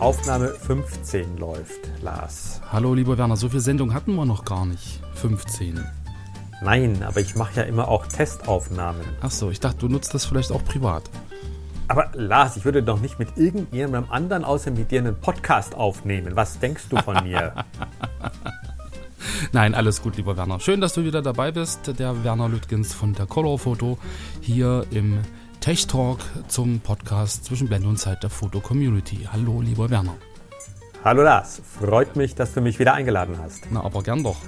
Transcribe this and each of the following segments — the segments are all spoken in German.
Aufnahme 15 läuft, Lars. Hallo, lieber Werner, so viel Sendung hatten wir noch gar nicht. 15. Nein, aber ich mache ja immer auch Testaufnahmen. Ach so, ich dachte, du nutzt das vielleicht auch privat. Aber Lars, ich würde doch nicht mit irgendjemandem anderen außer mit dir einen Podcast aufnehmen. Was denkst du von mir? Nein, alles gut, lieber Werner. Schön, dass du wieder dabei bist. Der Werner Lüttgens von der Color Photo hier im Tech Talk zum Podcast zwischen Blende und Zeit der Foto Community. Hallo, lieber Werner. Hallo Lars, freut mich, dass du mich wieder eingeladen hast. Na, aber gern doch.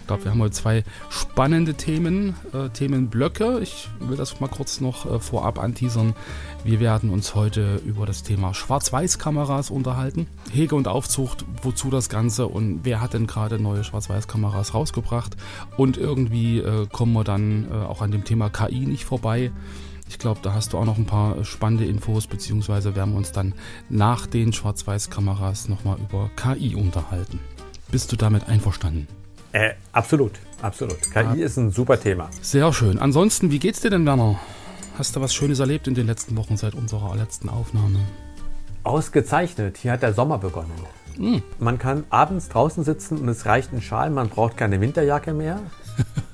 Ich glaube, wir haben heute zwei spannende Themen, äh, Themenblöcke. Ich will das mal kurz noch äh, vorab anteasern. Wir werden uns heute über das Thema Schwarz-Weiß-Kameras unterhalten. Hege und Aufzucht, wozu das Ganze und wer hat denn gerade neue Schwarz-Weiß-Kameras rausgebracht. Und irgendwie äh, kommen wir dann äh, auch an dem Thema KI nicht vorbei. Ich glaube, da hast du auch noch ein paar spannende Infos, beziehungsweise werden wir uns dann nach den Schwarz-Weiß-Kameras nochmal über KI unterhalten. Bist du damit einverstanden? Äh, absolut, absolut. KI ist ein super Thema. Sehr schön. Ansonsten, wie geht's dir denn, Werner? Hast du was Schönes erlebt in den letzten Wochen seit unserer letzten Aufnahme? Ausgezeichnet, hier hat der Sommer begonnen. Man kann abends draußen sitzen und es reicht ein Schal, man braucht keine Winterjacke mehr.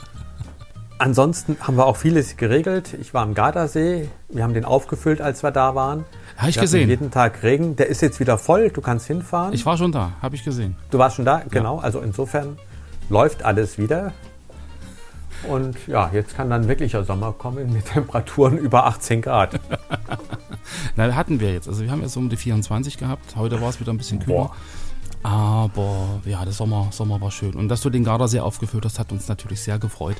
Ansonsten haben wir auch vieles geregelt. Ich war am Gardasee, wir haben den aufgefüllt, als wir da waren. Habe ich Wir gesehen. jeden Tag Regen. Der ist jetzt wieder voll, du kannst hinfahren. Ich war schon da, habe ich gesehen. du warst schon da, genau. Also insofern läuft alles wieder. Und ja, jetzt kann dann wirklicher Sommer kommen mit Temperaturen über 18 Grad. Na, hatten wir jetzt. Also wir haben jetzt so um die 24 gehabt. Heute war es wieder ein bisschen kühler. Boah. Aber ja, der Sommer, Sommer war schön. Und dass du den Gardasee aufgefüllt hast, hat uns natürlich sehr gefreut.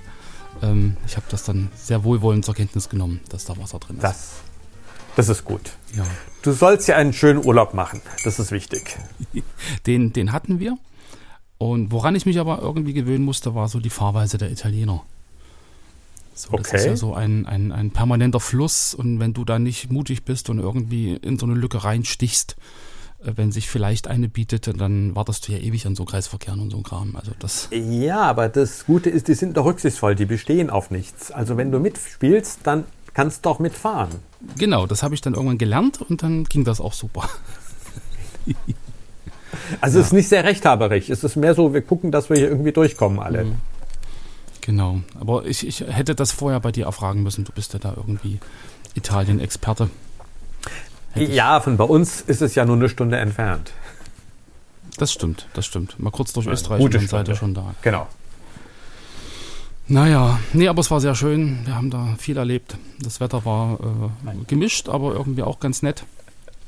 Ähm, ich habe das dann sehr wohlwollend zur Kenntnis genommen, dass da Wasser drin ist. Das, das ist gut. Ja. Du sollst ja einen schönen Urlaub machen. Das ist wichtig. Den, den hatten wir. Und woran ich mich aber irgendwie gewöhnen musste, war so die Fahrweise der Italiener. So, das Okay. ist ja so ein, ein, ein permanenter Fluss und wenn du da nicht mutig bist und irgendwie in so eine Lücke reinstichst, wenn sich vielleicht eine bietet, dann wartest du ja ewig an so Kreisverkehren und so Kram. Also das, Ja, aber das Gute ist, die sind doch rücksichtsvoll, die bestehen auf nichts. Also wenn du mitspielst, dann kannst du auch mitfahren. genau, das habe ich dann irgendwann gelernt und dann ging das auch super. Also es ist nicht sehr rechthaberig. Es ist mehr so, wir gucken, dass wir hier irgendwie durchkommen alle. Mhm. Genau, aber ich, ich hätte das vorher bei dir erfragen müssen. Du bist ja da irgendwie Italien-Experte. Ja, von bei uns ist es ja nur eine Stunde entfernt. Das stimmt, das stimmt. Mal kurz durch Österreich gute und dann seid ihr schon da. Genau. Naja, nee, aber es war sehr schön. Wir haben da viel erlebt. Das Wetter war äh, gemischt, aber irgendwie auch ganz nett.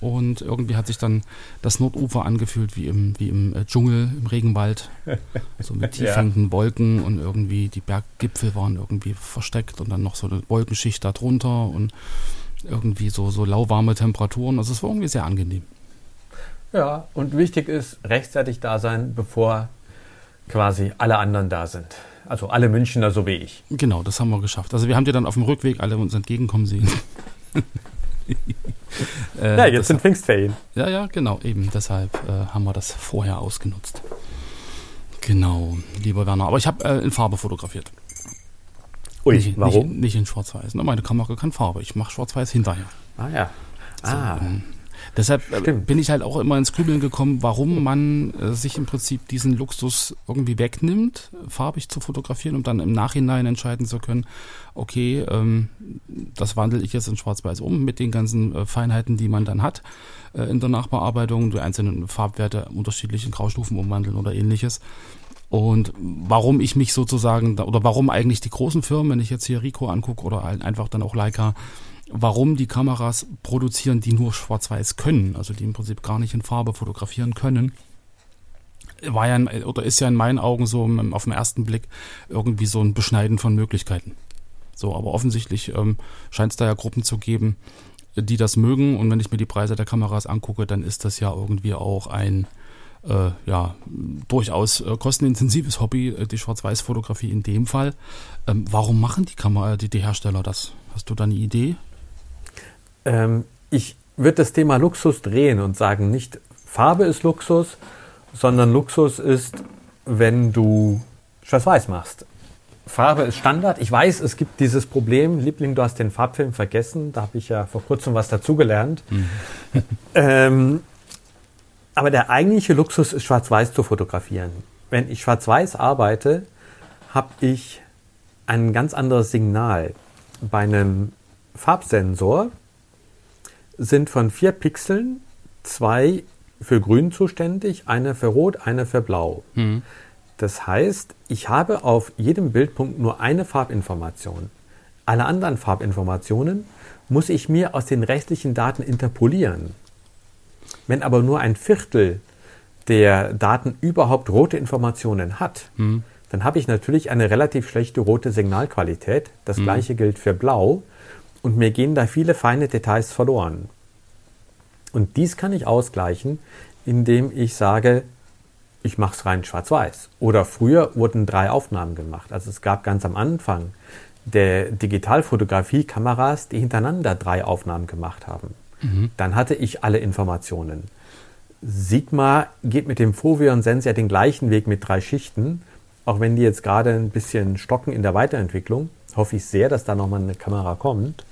Und irgendwie hat sich dann das Nordufer angefühlt wie im, wie im äh, Dschungel, im Regenwald. So mit tief Ja. Wolken und irgendwie die Berggipfel waren irgendwie versteckt und dann noch so eine Wolkenschicht da drunter und irgendwie so, so lauwarme Temperaturen. Also es war irgendwie sehr angenehm. Ja, und wichtig ist, rechtzeitig da sein, bevor quasi alle anderen da sind. Also alle Münchner so wie ich. Genau, das haben wir geschafft. Also wir haben dir dann auf dem Rückweg alle uns entgegenkommen sehen. äh, Ja, jetzt sind Pfingstferien. Ja, ja, genau, eben. Deshalb äh, haben wir das vorher ausgenutzt. Genau, lieber Werner. Aber ich habe äh, in Farbe fotografiert. Ui, nicht, warum? Nicht, nicht in Schwarz-Weiß. Ne, Meine Kamera kann Farbe. Ich mache Schwarz-Weiß hinterher. Ah ja. Ah, ähm, Deshalb äh, Stimmt. bin ich halt auch immer ins Grübeln gekommen, warum man äh, sich im Prinzip diesen Luxus irgendwie wegnimmt, farbig zu fotografieren, um dann im Nachhinein entscheiden zu können, okay, ähm, das wandle ich jetzt in Schwarz-Weiß um mit den ganzen äh, Feinheiten, die man dann hat äh, in der Nachbearbeitung, die einzelnen Farbwerte unterschiedlichen Graustufen umwandeln oder ähnliches. Und warum ich mich sozusagen, oder warum eigentlich die großen Firmen, wenn ich jetzt hier Rico angucke oder einfach dann auch Leica, warum die Kameras produzieren, die nur schwarz-weiß können, also die im Prinzip gar nicht in Farbe fotografieren können, war ja oder ist ja in meinen Augen so auf den ersten Blick irgendwie so ein Beschneiden von Möglichkeiten. So, aber offensichtlich ähm, scheint es da ja Gruppen zu geben, die das mögen. Und wenn ich mir die Preise der Kameras angucke, dann ist das ja irgendwie auch ein äh, ja, durchaus äh, kostenintensives Hobby, äh, die Schwarz-Weiß-Fotografie in dem Fall. Ähm, warum machen die Kamera, die, die Hersteller das? Hast du da eine Idee? Ähm, ich würde das Thema Luxus drehen und sagen, nicht Farbe ist Luxus, sondern Luxus ist, wenn du Schwarz-Weiß machst. Farbe ist Standard. Ich weiß, es gibt dieses Problem. Liebling, du hast den Farbfilm vergessen. Da habe ich ja vor kurzem was dazugelernt. Mhm. ähm, aber der eigentliche Luxus ist, Schwarz-Weiß zu fotografieren. Wenn ich Schwarz-Weiß arbeite, habe ich ein ganz anderes Signal. Bei einem Farbsensor sind von vier Pixeln zwei für Grün zuständig, eine für Rot, eine für Blau. Mhm. Das heißt, ich habe auf jedem Bildpunkt nur eine Farbinformation. Alle anderen Farbinformationen muss ich mir aus den restlichen Daten interpolieren. Wenn aber nur ein Viertel der Daten überhaupt rote Informationen hat, mhm. dann habe ich natürlich eine relativ schlechte rote Signalqualität. Das mhm. gleiche gilt für Blau. Und mir gehen da viele feine Details verloren. Und dies kann ich ausgleichen, indem ich sage, ich mache es rein schwarz-weiß. Oder früher wurden drei Aufnahmen gemacht. Also es gab ganz am Anfang der Digitalfotografie Kameras, die hintereinander drei Aufnahmen gemacht haben. Mhm. Dann hatte ich alle Informationen. Sigma geht mit dem Foveon Sensor den gleichen Weg mit drei Schichten. Auch wenn die jetzt gerade ein bisschen stocken in der Weiterentwicklung, hoffe ich sehr, dass da nochmal eine Kamera kommt.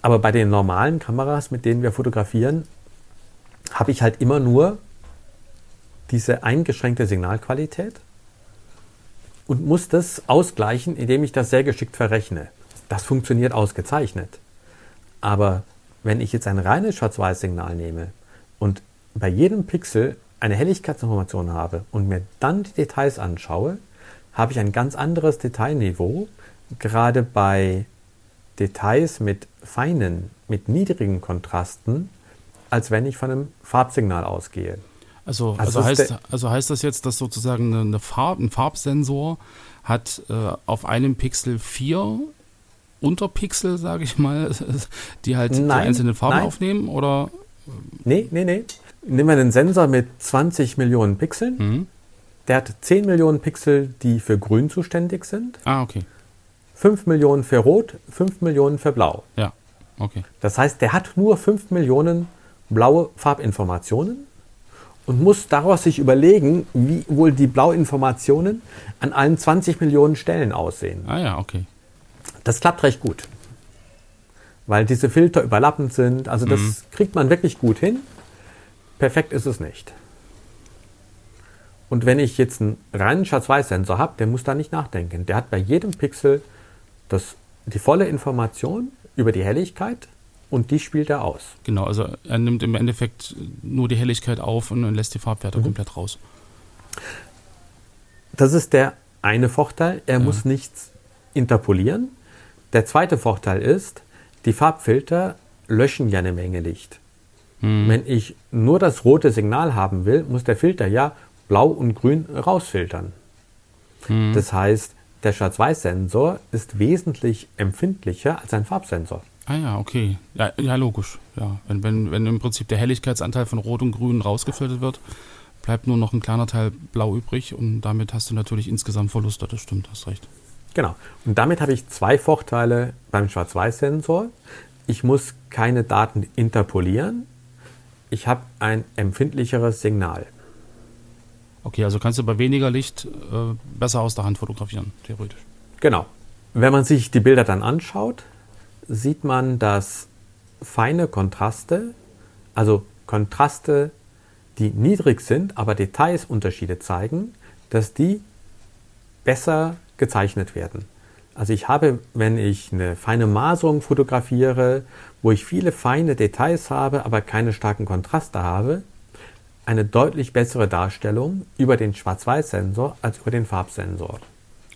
Aber bei den normalen Kameras, mit denen wir fotografieren, habe ich halt immer nur diese eingeschränkte Signalqualität und muss das ausgleichen, indem ich das sehr geschickt verrechne. Das funktioniert ausgezeichnet. Aber wenn ich jetzt ein reines Schwarz-Weiß-Signal nehme und bei jedem Pixel eine Helligkeitsinformation habe und mir dann die Details anschaue, habe ich ein ganz anderes Detailniveau, gerade bei Details mit feinen, mit niedrigen Kontrasten, als wenn ich von einem Farbsignal ausgehe. Also, also, also heißt, also heißt das jetzt, dass sozusagen eine Farb, ein Farbsensor hat äh, auf einem Pixel vier Unterpixel, sage ich mal, die halt nein, die einzelnen Farben nein. aufnehmen? Oder? Nee, nee, nee. Nehmen wir einen Sensor mit 20 Millionen Pixeln. Mhm. Der hat 10 Millionen Pixel, die für grün zuständig sind. Ah, okay. 5 Millionen für rot, 5 Millionen für blau. Ja, okay. Das heißt, der hat nur 5 Millionen blaue Farbinformationen und muss daraus sich überlegen, wie wohl die Blauinformationen an allen 20 Millionen Stellen aussehen. Ah ja, okay. Das klappt recht gut, weil diese Filter überlappend sind. Also das mhm. kriegt man wirklich gut hin. Perfekt ist es nicht. Und wenn ich jetzt einen reinen Schwarz-Weiß-Sensor habe, der muss da nicht nachdenken. Der hat bei jedem Pixel das, die volle Information über die Helligkeit und die spielt er aus. Genau, also er nimmt im Endeffekt nur die Helligkeit auf und, lässt die Farbwerte mhm. komplett raus. Das ist der eine Vorteil. Er ja. muss nichts interpolieren. Der zweite Vorteil ist, die Farbfilter löschen ja eine Menge Licht. Mhm. Wenn ich nur das rote Signal haben will, muss der Filter ja blau und grün rausfiltern. Mhm. Das heißt, der Schwarz-Weiß-Sensor ist wesentlich empfindlicher als ein Farbsensor. Ah ja, okay. Ja, ja logisch. Ja. Wenn, wenn, wenn im Prinzip der Helligkeitsanteil von Rot und Grün rausgefiltert wird, bleibt nur noch ein kleiner Teil Blau übrig und damit hast du natürlich insgesamt Verluste. Das stimmt, hast recht. Genau. Und damit habe ich zwei Vorteile beim Schwarz-Weiß-Sensor. Ich muss keine Daten interpolieren. Ich habe ein empfindlicheres Signal. Okay, also kannst du bei weniger Licht äh, besser aus der Hand fotografieren, theoretisch. Genau. Wenn man sich die Bilder dann anschaut, sieht man, dass feine Kontraste, also Kontraste, die niedrig sind, aber Detailsunterschiede zeigen, dass die besser gezeichnet werden. Also ich habe, wenn ich eine feine Maserung fotografiere, wo ich viele feine Details habe, aber keine starken Kontraste habe, eine deutlich bessere Darstellung über den Schwarz-Weiß-Sensor als über den Farbsensor.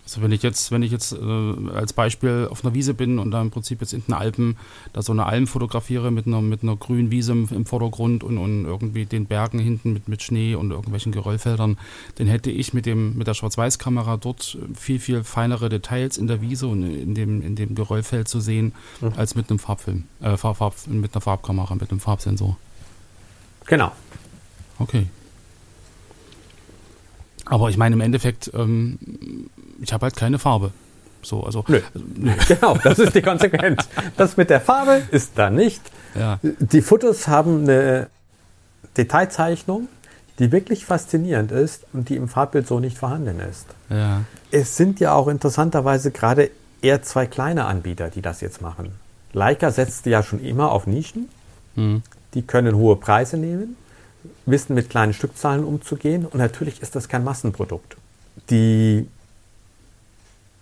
Also wenn ich jetzt, wenn ich jetzt äh, als Beispiel auf einer Wiese bin und da im Prinzip jetzt in den Alpen da so eine Alm fotografiere mit einer, mit einer grünen Wiese im, im Vordergrund und, und irgendwie den Bergen hinten mit, mit Schnee und irgendwelchen Geröllfeldern, dann hätte ich mit dem, mit der Schwarz-Weiß-Kamera dort viel, viel feinere Details in der Wiese und in dem, in dem Geröllfeld zu sehen, mhm. als mit einem Farbfilm, äh, Farb, Farb, mit einer Farbkamera, mit einem Farbsensor. Genau. Okay. Aber ich meine, im Endeffekt, ähm, ich habe halt keine Farbe. So, also, Nö. also nö. Genau, das ist die Konsequenz. Das mit der Farbe ist da nicht. Ja. Die Fotos haben eine Detailzeichnung, die wirklich faszinierend ist und die im Farbbild so nicht vorhanden ist. ja. Es sind ja auch interessanterweise gerade eher zwei kleine Anbieter, die das jetzt machen. Leica setzt ja schon immer auf Nischen. Hm. Die können hohe Preise nehmen, wissen mit kleinen Stückzahlen umzugehen und natürlich ist das kein Massenprodukt. Die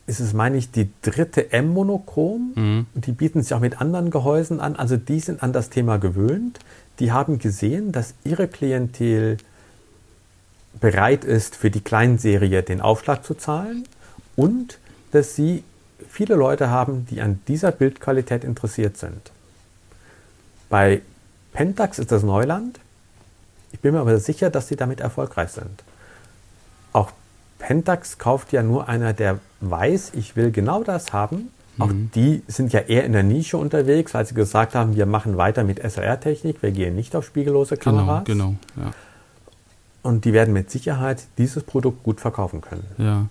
ist es, meine ich, die dritte M-Monochrom. Mhm. Die bieten sich auch mit anderen Gehäusen an. Also die sind an das Thema gewöhnt. Die haben gesehen, dass ihre Klientel bereit ist, für die Kleinserie den Aufschlag zu zahlen und dass sie viele Leute haben, die an dieser Bildqualität interessiert sind. Bei Pentax ist das Neuland. Ich bin mir aber sicher, dass sie damit erfolgreich sind. Auch Pentax kauft ja nur einer, der weiß, ich will genau das haben. Auch die sind ja eher in der Nische unterwegs, weil sie gesagt haben, wir machen weiter mit SLR-Technik, wir gehen nicht auf spiegellose Genau, Kameras. genau, ja. Und die werden mit Sicherheit dieses Produkt gut verkaufen können. Ja.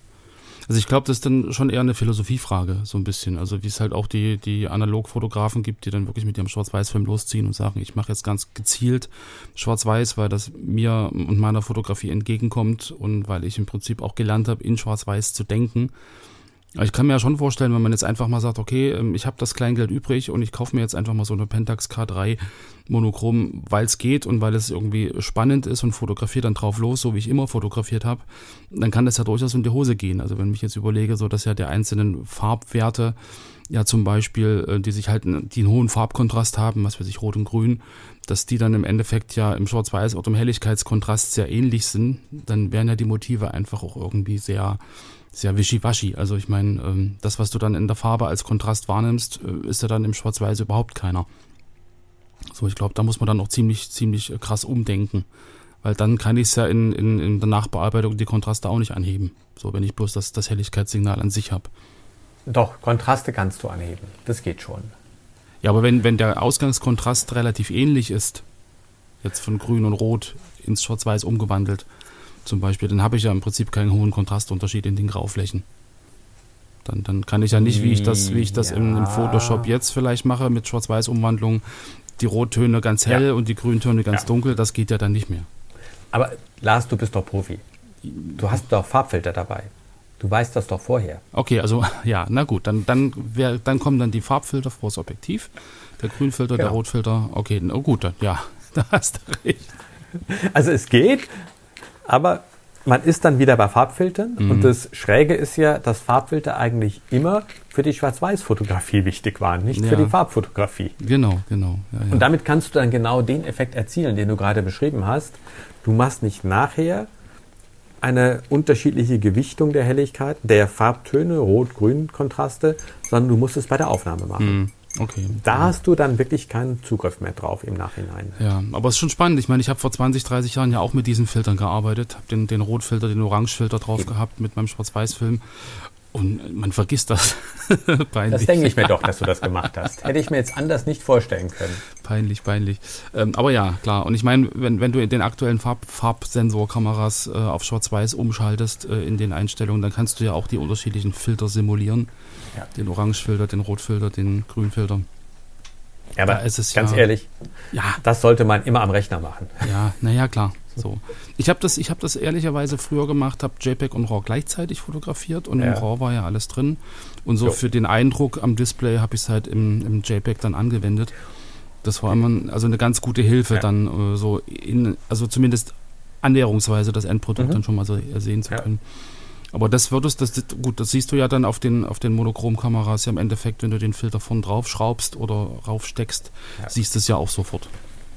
Also ich glaube, das ist dann schon eher eine Philosophiefrage, so ein bisschen. Also wie es halt auch die, die Analogfotografen gibt, die dann wirklich mit ihrem Schwarz-Weiß-Film losziehen und sagen, ich mache jetzt ganz gezielt Schwarz-Weiß, weil das mir und meiner Fotografie entgegenkommt und weil ich im Prinzip auch gelernt habe, in Schwarz-Weiß zu denken. Ich kann mir ja schon vorstellen, wenn man jetzt einfach mal sagt, okay, ähm, ich habe das Kleingeld übrig und ich kaufe mir jetzt einfach mal so eine Pentax K3 Monochrom, weil es geht und weil es irgendwie spannend ist und fotografiere dann drauf los, so wie ich immer fotografiert habe, dann kann das ja durchaus in die Hose gehen. Also wenn ich jetzt überlege, so dass ja die einzelnen Farbwerte ja zum Beispiel, äh, die sich halt, die einen hohen Farbkontrast haben, was weiß ich, Rot und Grün, dass die dann im Endeffekt ja im Schwarz-Weiß oder im Helligkeitskontrast sehr ähnlich sind, dann wären ja die Motive einfach auch irgendwie sehr, sehr wischiwaschi. Also ich meine, ähm, das, was du dann in der Farbe als Kontrast wahrnimmst, äh, ist ja dann im Schwarz-Weiß überhaupt keiner. So, ich glaube, da muss man dann auch ziemlich, ziemlich äh, krass umdenken. Weil dann kann ich es ja in, in, in der Nachbearbeitung die Kontraste auch nicht anheben. So, wenn ich bloß das, das Helligkeitssignal an sich habe. Doch, Kontraste kannst du anheben. Das geht schon. Ja, aber wenn, wenn der Ausgangskontrast relativ ähnlich ist, jetzt von grün und rot ins Schwarz-Weiß umgewandelt, zum Beispiel, dann habe ich ja im Prinzip keinen hohen Kontrastunterschied in den Grauflächen. Dann, dann kann ich ja nicht, wie ich das, wie ich das im, im Ja. Photoshop jetzt vielleicht mache, mit Schwarz-Weiß-Umwandlung, die Rottöne ganz hell Ja. und die Grüntöne ganz Ja. dunkel, das geht ja dann nicht mehr. Aber Lars, du bist doch Profi. Du hast doch Farbfilter dabei. Du weißt das doch vorher. Okay, also ja, na gut, dann, dann, wär, dann kommen dann die Farbfilter vor das Objektiv, der Grünfilter, der Genau. Rotfilter. Okay, na gut, dann, ja, da hast du recht. Also es geht, aber man ist dann wieder bei Farbfiltern. Mhm. Und das Schräge ist ja, dass Farbfilter eigentlich immer für die Schwarz-Weiß-Fotografie wichtig waren, nicht für Ja. die Farbfotografie. Genau, genau. Ja, ja. Und damit kannst du dann genau den Effekt erzielen, den du gerade beschrieben hast. Du machst nicht nachher eine unterschiedliche Gewichtung der Helligkeit, der Farbtöne, Rot-Grün-Kontraste, sondern du musst es bei der Aufnahme machen. Hm, Okay. Da hast du dann wirklich keinen Zugriff mehr drauf im Nachhinein. Ja, aber es ist schon spannend. Ich meine, ich habe vor 20, 30 Jahren ja auch mit diesen Filtern gearbeitet, habe den, den Rotfilter, den Orangefilter drauf gehabt mit meinem Schwarz-Weiß-Film. Und man vergisst das. peinlich. Das denke ich mir doch, dass du das gemacht hast. Hätte ich mir jetzt anders nicht vorstellen können. Peinlich, peinlich. Ähm, aber ja, klar. Und ich meine, wenn, wenn du in den aktuellen Farb, Farbsensorkameras äh, auf Schwarz-Weiß umschaltest äh, in den Einstellungen, dann kannst du ja auch die unterschiedlichen Filter simulieren. Ja. Den Orangefilter, den Rotfilter, den Grünfilter. Ja, aber ganz ja- ehrlich, Ja, das sollte man immer am Rechner machen. Ja, naja, klar. So. Ich habe das, ich hab das ehrlicherweise früher gemacht, habe JPEG und RAW gleichzeitig fotografiert und im Ja. RAW war ja alles drin. Und so Jo. für den Eindruck am Display habe ich es halt im, im JPEG dann angewendet. Das war immer ein- also eine ganz gute Hilfe, Ja. dann äh, so in, also zumindest annäherungsweise das Endprodukt Mhm. dann schon mal so sehen zu Ja. können. Aber das würdest, das, das- gut, das siehst du ja dann auf den, auf den Monochromkameras ja im Endeffekt, wenn du den Filter von drauf schraubst oder raufsteckst, siehst du es ja auch sofort.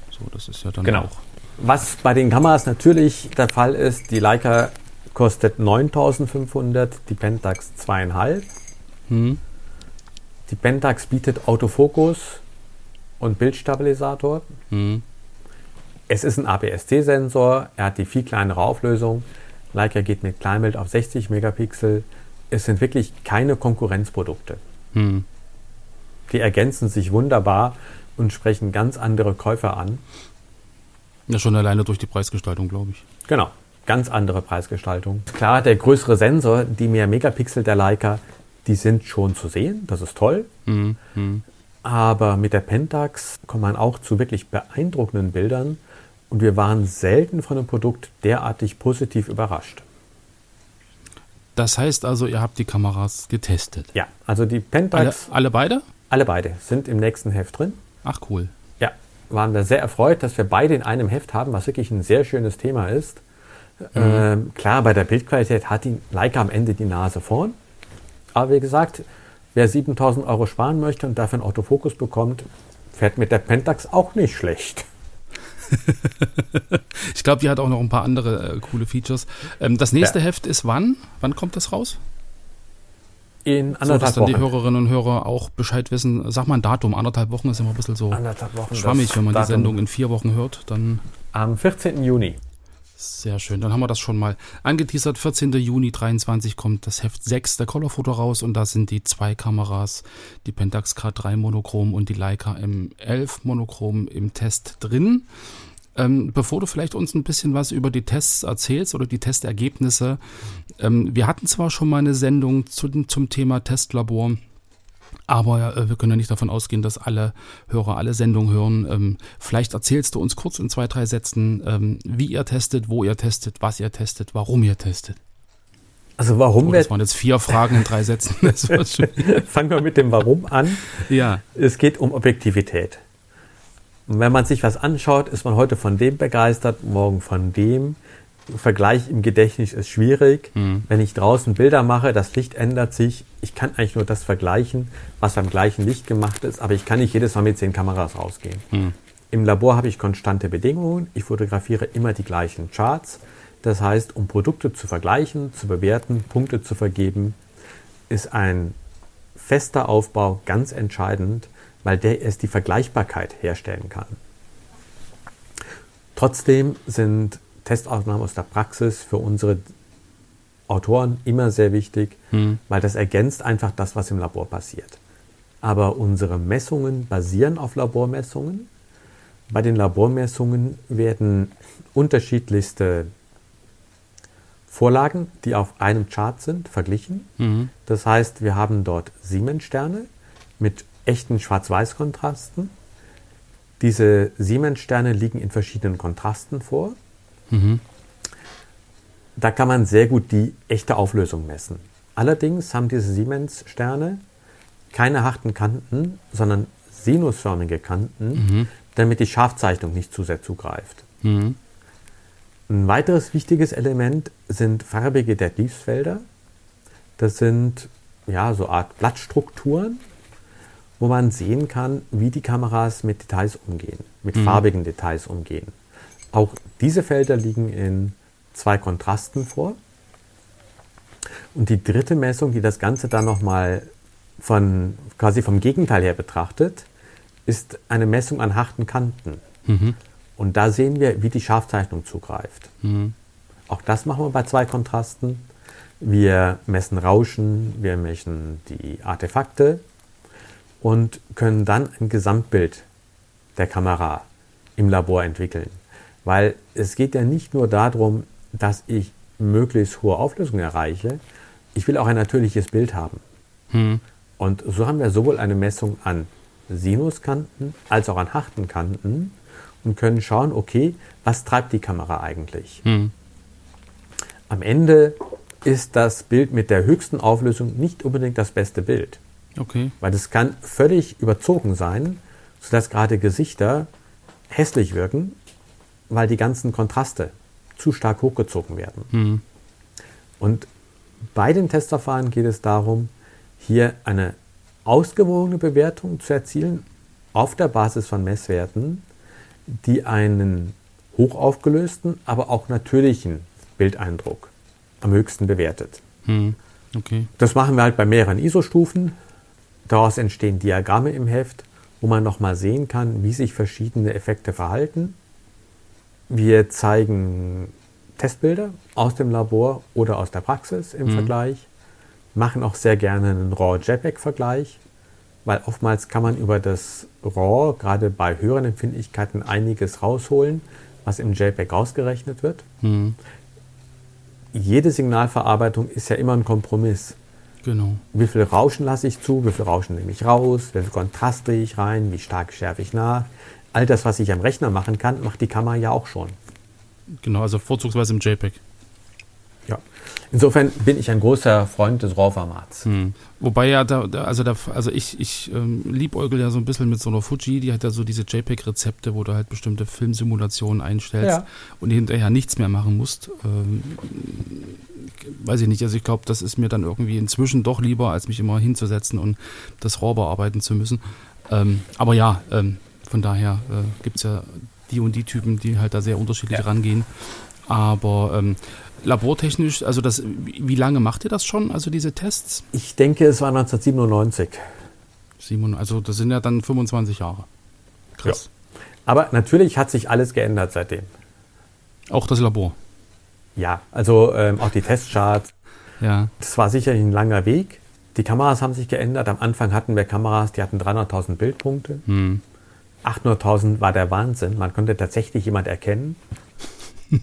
So, das ist ja dann Genau. auch. Was bei den Kameras natürlich der Fall ist, die Leica kostet 9500, die Pentax 2,5. Hm? Die Pentax bietet Autofokus und Bildstabilisator. Hm? Es ist ein APS-C-Sensor, er hat die viel kleinere Auflösung. Leica geht mit Kleinbild auf 60 Megapixel. Es sind wirklich keine Konkurrenzprodukte. Hm. Die ergänzen sich wunderbar und sprechen ganz andere Käufer an. Ja, schon alleine durch die Preisgestaltung, glaube ich. Genau. ganz andere Preisgestaltung. Klar, der größere Sensor, die mehr Megapixel der Leica, die sind schon zu sehen, das ist toll. Mhm. Aber mit der Pentax kommt man auch zu wirklich beeindruckenden Bildern und wir waren selten von einem Produkt derartig positiv überrascht. Das heißt also, ihr habt die Kameras getestet? Ja, also die Pentax. Alle, alle beide? Alle beide sind im nächsten Heft drin. Ach cool. Waren wir sehr erfreut, dass wir beide in einem Heft haben, was wirklich ein sehr schönes Thema ist. Mhm. Ähm, klar, bei der Bildqualität hat die Leica am Ende die Nase vorn. Aber wie gesagt, wer 7000 Euro sparen möchte und dafür einen Autofokus bekommt, fährt mit der Pentax auch nicht schlecht. ich glaube, die hat auch noch ein paar andere äh, coole Features. Ähm, das nächste ja. Heft ist wann? Wann kommt das raus? In anderthalb so, dass dann Wochen. die Hörerinnen und Hörer auch Bescheid wissen. Sag mal ein Datum. Anderthalb Wochen ist immer ein bisschen so schwammig, wenn man Datum. die Sendung in vier Wochen hört. Dann Am 14. Juni. Sehr schön, dann haben wir das schon mal angeteasert. 14. Juni 23 kommt das Heft 6 der Colorfoto raus und da sind die zwei Kameras, die Pentax K3 Monochrom und die Leica M11 Monochrom im Test drin. Ähm, bevor du vielleicht uns ein bisschen was über die Tests erzählst oder die Testergebnisse, ähm, wir hatten zwar schon mal eine Sendung zu, zum Thema Testlabor, aber äh, wir können ja nicht davon ausgehen, dass alle Hörer alle Sendungen hören. Ähm, vielleicht erzählst du uns kurz in zwei, drei Sätzen, ähm, wie ihr testet, wo ihr testet, was ihr testet, warum ihr testet. Also warum? Oh, das waren jetzt vier Fragen in drei Sätzen. Fangen wir mit dem Warum an. Ja. Es geht um Objektivität. Und wenn man sich was anschaut, ist man heute von dem begeistert, morgen von dem. Vergleich im Gedächtnis ist schwierig. Mhm. Wenn ich draußen Bilder mache, das Licht ändert sich. Ich kann eigentlich nur das vergleichen, was beim gleichen Licht gemacht ist, aber ich kann nicht jedes Mal mit zehn Kameras rausgehen. Mhm. Im Labor habe ich konstante Bedingungen. Ich fotografiere immer die gleichen Charts. Das heißt, um Produkte zu vergleichen, zu bewerten, Punkte zu vergeben, ist ein fester Aufbau ganz entscheidend, weil der erst die Vergleichbarkeit herstellen kann. Trotzdem sind Testaufnahmen aus der Praxis für unsere Autoren immer sehr wichtig, mhm. weil das ergänzt einfach das, was im Labor passiert. Aber unsere Messungen basieren auf Labormessungen. Bei den Labormessungen werden unterschiedlichste Vorlagen, die auf einem Chart sind, verglichen. Mhm. Das heißt, wir haben dort Siemens-Sterne mit echten Schwarz-Weiß-Kontrasten. Diese Siemens-Sterne liegen in verschiedenen Kontrasten vor. Mhm. Da kann man sehr gut die echte Auflösung messen. Allerdings haben diese Siemens-Sterne keine harten Kanten, sondern sinusförmige Kanten, mhm. damit die Scharfzeichnung nicht zu sehr zugreift. Mhm. Ein weiteres wichtiges Element sind farbige Detlefsfelder. Das sind ja so Art Blattstrukturen, wo man sehen kann, wie die Kameras mit Details umgehen, mit mhm. farbigen Details umgehen. Auch diese Felder liegen in zwei Kontrasten vor. Und die dritte Messung, die das Ganze dann nochmal von, quasi vom Gegenteil her betrachtet, ist eine Messung an harten Kanten. Mhm. Und da sehen wir, wie die Scharfzeichnung zugreift. Mhm. Auch das machen wir bei zwei Kontrasten. Wir messen Rauschen, wir messen die Artefakte und können dann ein Gesamtbild der Kamera im Labor entwickeln. Weil es geht ja nicht nur darum, dass ich möglichst hohe Auflösung erreiche, ich will auch ein natürliches Bild haben. Hm. Und so haben wir sowohl eine Messung an Sinuskanten als auch an harten Kanten und können schauen, okay, was treibt die Kamera eigentlich? Hm. Am Ende ist das Bild mit der höchsten Auflösung nicht unbedingt das beste Bild. Okay. Weil es kann völlig überzogen sein, sodass gerade Gesichter hässlich wirken weil die ganzen Kontraste zu stark hochgezogen werden. Mhm. Und bei den Testverfahren geht es darum, hier eine ausgewogene Bewertung zu erzielen auf der Basis von Messwerten, die einen hochaufgelösten, aber auch natürlichen Bildeindruck am höchsten bewertet. Hm, okay. Das machen wir halt bei mehreren ISO-Stufen. Daraus entstehen Diagramme im Heft, wo man nochmal sehen kann, wie sich verschiedene Effekte verhalten wir zeigen Testbilder aus dem Labor oder aus der Praxis im mhm. Vergleich, machen auch sehr gerne einen RAW-JPEG-Vergleich, weil oftmals kann man über das RAW, gerade bei höheren Empfindlichkeiten, einiges rausholen, was im JPEG ausgerechnet wird. Mhm. jede Signalverarbeitung ist ja immer ein Kompromiss. Genau. Wie viel Rauschen lasse ich zu, wie viel Rauschen nehme ich raus, wie viel Kontrast drehe ich rein, wie stark schärfe ich nach. All das, was ich am Rechner machen kann, macht die Kamera ja auch schon. Genau, also vorzugsweise im JPEG. Ja. Insofern bin ich ein großer Freund des RAW-Formats. Hm. Wobei ja, da, da, also, da, also ich, ich ähm, liebäugel ja so ein bisschen mit so einer Fuji, die hat ja so diese JPEG-Rezepte, wo du halt bestimmte Filmsimulationen einstellst Ja. und hinterher nichts mehr machen musst. Ähm, weiß ich nicht, also ich glaube, das ist mir dann irgendwie inzwischen doch lieber, als mich immer hinzusetzen und das RAW bearbeiten zu müssen. Ähm, aber ja, ähm, von daher äh, gibt es ja die und die Typen, die halt da sehr unterschiedlich Ja. rangehen. Aber ähm, labortechnisch, also das, wie lange macht ihr das schon, also diese Tests? Ich denke, es war 1997. Simon, also das sind ja dann 25 Jahre. Krass. Aber natürlich hat sich alles geändert seitdem. Auch das Labor. Ja, also ähm, auch die Testcharts. Ja. Das war sicherlich ein langer Weg. Die Kameras haben sich geändert. Am Anfang hatten wir Kameras, die hatten 300.000 Bildpunkte. Hm. 800.000 war der Wahnsinn. Man konnte tatsächlich jemand erkennen.